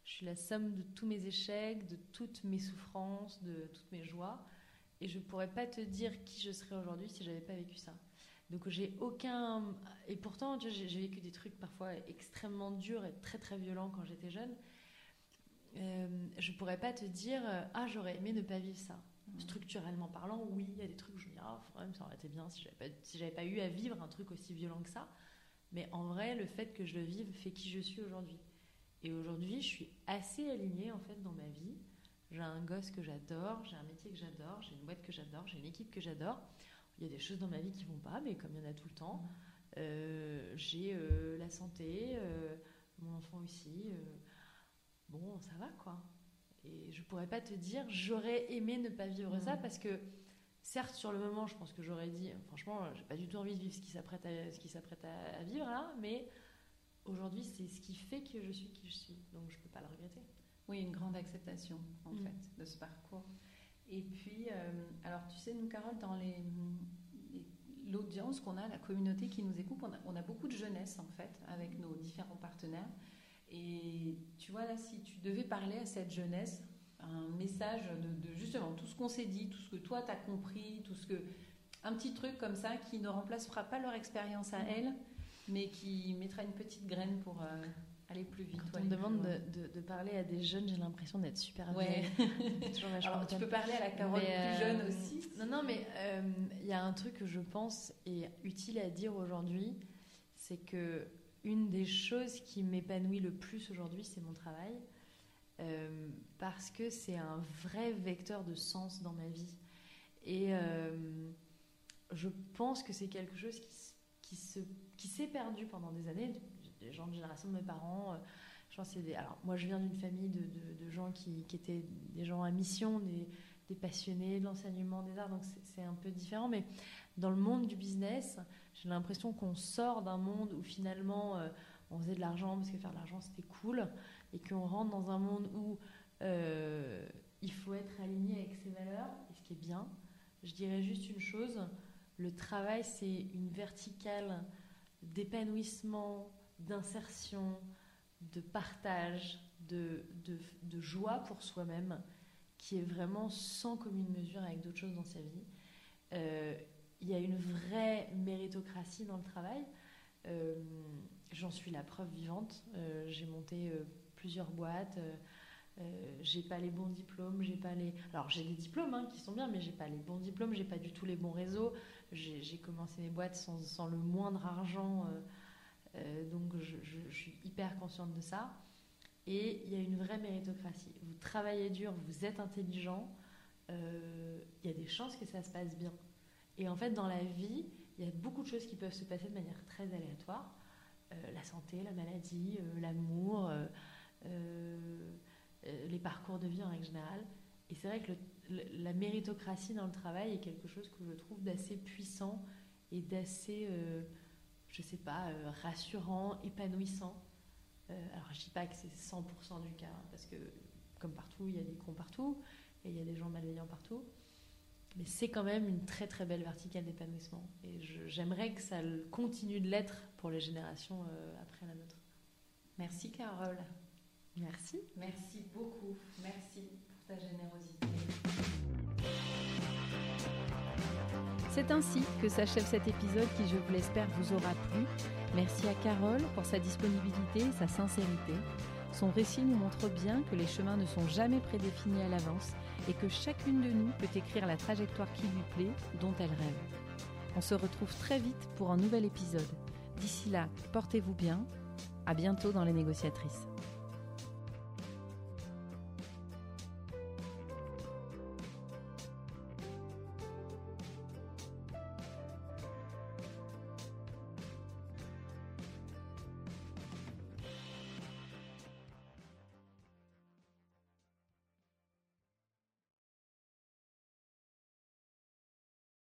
Je suis la somme de tous mes échecs, de toutes mes souffrances, de toutes mes joies. Et je pourrais pas te dire qui je serais aujourd'hui si j'avais pas vécu ça. Donc j'ai aucun. Et pourtant, j'ai vécu des trucs parfois extrêmement durs et très très violents quand j'étais jeune. Euh, je pourrais pas te dire ah j'aurais aimé ne pas vivre ça. Mmh. Structurellement parlant, oui, il y a des trucs où je me dis ah ça aurait été bien si j'avais pas si j'avais pas eu à vivre un truc aussi violent que ça. Mais en vrai, le fait que je le vive fait qui je suis aujourd'hui. Et aujourd'hui, je suis assez alignée en fait dans ma vie. J'ai un gosse que j'adore, j'ai un métier que j'adore, j'ai une boîte que j'adore, j'ai une équipe que j'adore. Il y a des choses dans ma vie qui vont pas, mais comme il y en a tout le temps, euh, j'ai euh, la santé, euh, mon enfant aussi. bon, ça va quoi. Et je pourrais pas te dire, j'aurais aimé ne pas vivre ça parce que, certes, sur le moment, je pense que j'aurais dit, franchement, j'ai pas du tout envie de vivre ce qui s'apprête à, ce qui s'apprête à, vivre là, mais aujourd'hui, c'est ce qui fait que je suis qui je suis, donc je peux pas le regretter. Oui, une grande acceptation en mmh. fait de ce parcours. Et puis, euh, alors tu sais, nous, Carole, dans les, l'audience qu'on a, la communauté qui nous écoute, on a, beaucoup de jeunesse en fait avec nos différents partenaires. Et tu vois là, si tu devais parler à cette jeunesse, un message de, justement tout ce qu'on s'est dit, tout ce que toi tu as compris, tout ce que un petit truc comme ça qui ne remplacera pas leur expérience à elles, mais qui mettra une petite graine pour euh, aller plus vite. Quand on me demande de, de, parler à des jeunes, j'ai l'impression d'être super ouais. Alors, tu peux parler à la Carole plus euh, jeune aussi. Non, non, mais euh, il y a un truc que je pense est utile à dire aujourd'hui, c'est que une des choses qui m'épanouit le plus aujourd'hui, c'est mon travail, euh, parce que c'est un vrai vecteur de sens dans ma vie. Et je pense que c'est quelque chose qui, qui se qui s'est perdu pendant des années des gens de génération de mes parents. Euh, je pense des... Alors, moi, je viens d'une famille de, gens qui, étaient des gens à mission, des, des passionnés de l'enseignement des arts, donc c'est un peu différent. Mais dans le monde du business, j'ai l'impression qu'on sort d'un monde où finalement euh, on faisait de l'argent parce que faire de l'argent c'était cool, et qu'on rentre dans un monde où euh, il faut être aligné avec ses valeurs, et ce qui est bien. Je dirais juste une chose le travail, c'est une verticale d'épanouissement, d'insertion, de partage, de, de, joie pour soi-même, qui est vraiment sans commune mesure avec d'autres choses dans sa vie. Euh, il y a une vraie méritocratie dans le travail. Euh, j'en suis la preuve vivante. Euh, j'ai monté plusieurs boîtes. J'ai pas les bons diplômes, j'ai pas les. Alors j'ai des diplômes hein, qui sont bien, mais j'ai pas les bons diplômes, j'ai pas du tout les bons réseaux. J'ai commencé mes boîtes sans, le moindre argent euh, donc je, suis hyper consciente de ça. Et il y a une vraie méritocratie. Vous travaillez dur, vous êtes intelligent, euh, il y a des chances que ça se passe bien. Et en fait, dans la vie, il y a beaucoup de choses qui peuvent se passer de manière très aléatoire. Euh, la santé, la maladie, l'amour, les parcours de vie en règle générale. Et c'est vrai que la méritocratie dans le travail est quelque chose que je trouve d'assez puissant et d'assez je sais pas, euh, rassurant, épanouissant. Euh, alors je dis pas que c'est 100% du cas, parce que comme partout, il y a des cons partout, et il y a des gens malveillants partout. Mais c'est quand même une très très belle verticale d'épanouissement. Et j'aimerais que ça continue de l'être pour les générations euh, après la nôtre. Merci Carole. Merci. Merci beaucoup. Merci pour ta générosité. C'est ainsi que s'achève cet épisode qui, je vous l'espère, vous aura plu. Merci à Carole pour sa disponibilité et sa sincérité. Son récit nous montre bien que les chemins ne sont jamais prédéfinis à l'avance et que chacune de nous peut écrire la trajectoire qui lui plaît, dont elle rêve. On se retrouve très vite pour un nouvel épisode. D'ici là, portez-vous bien. À bientôt dans les négociatrices.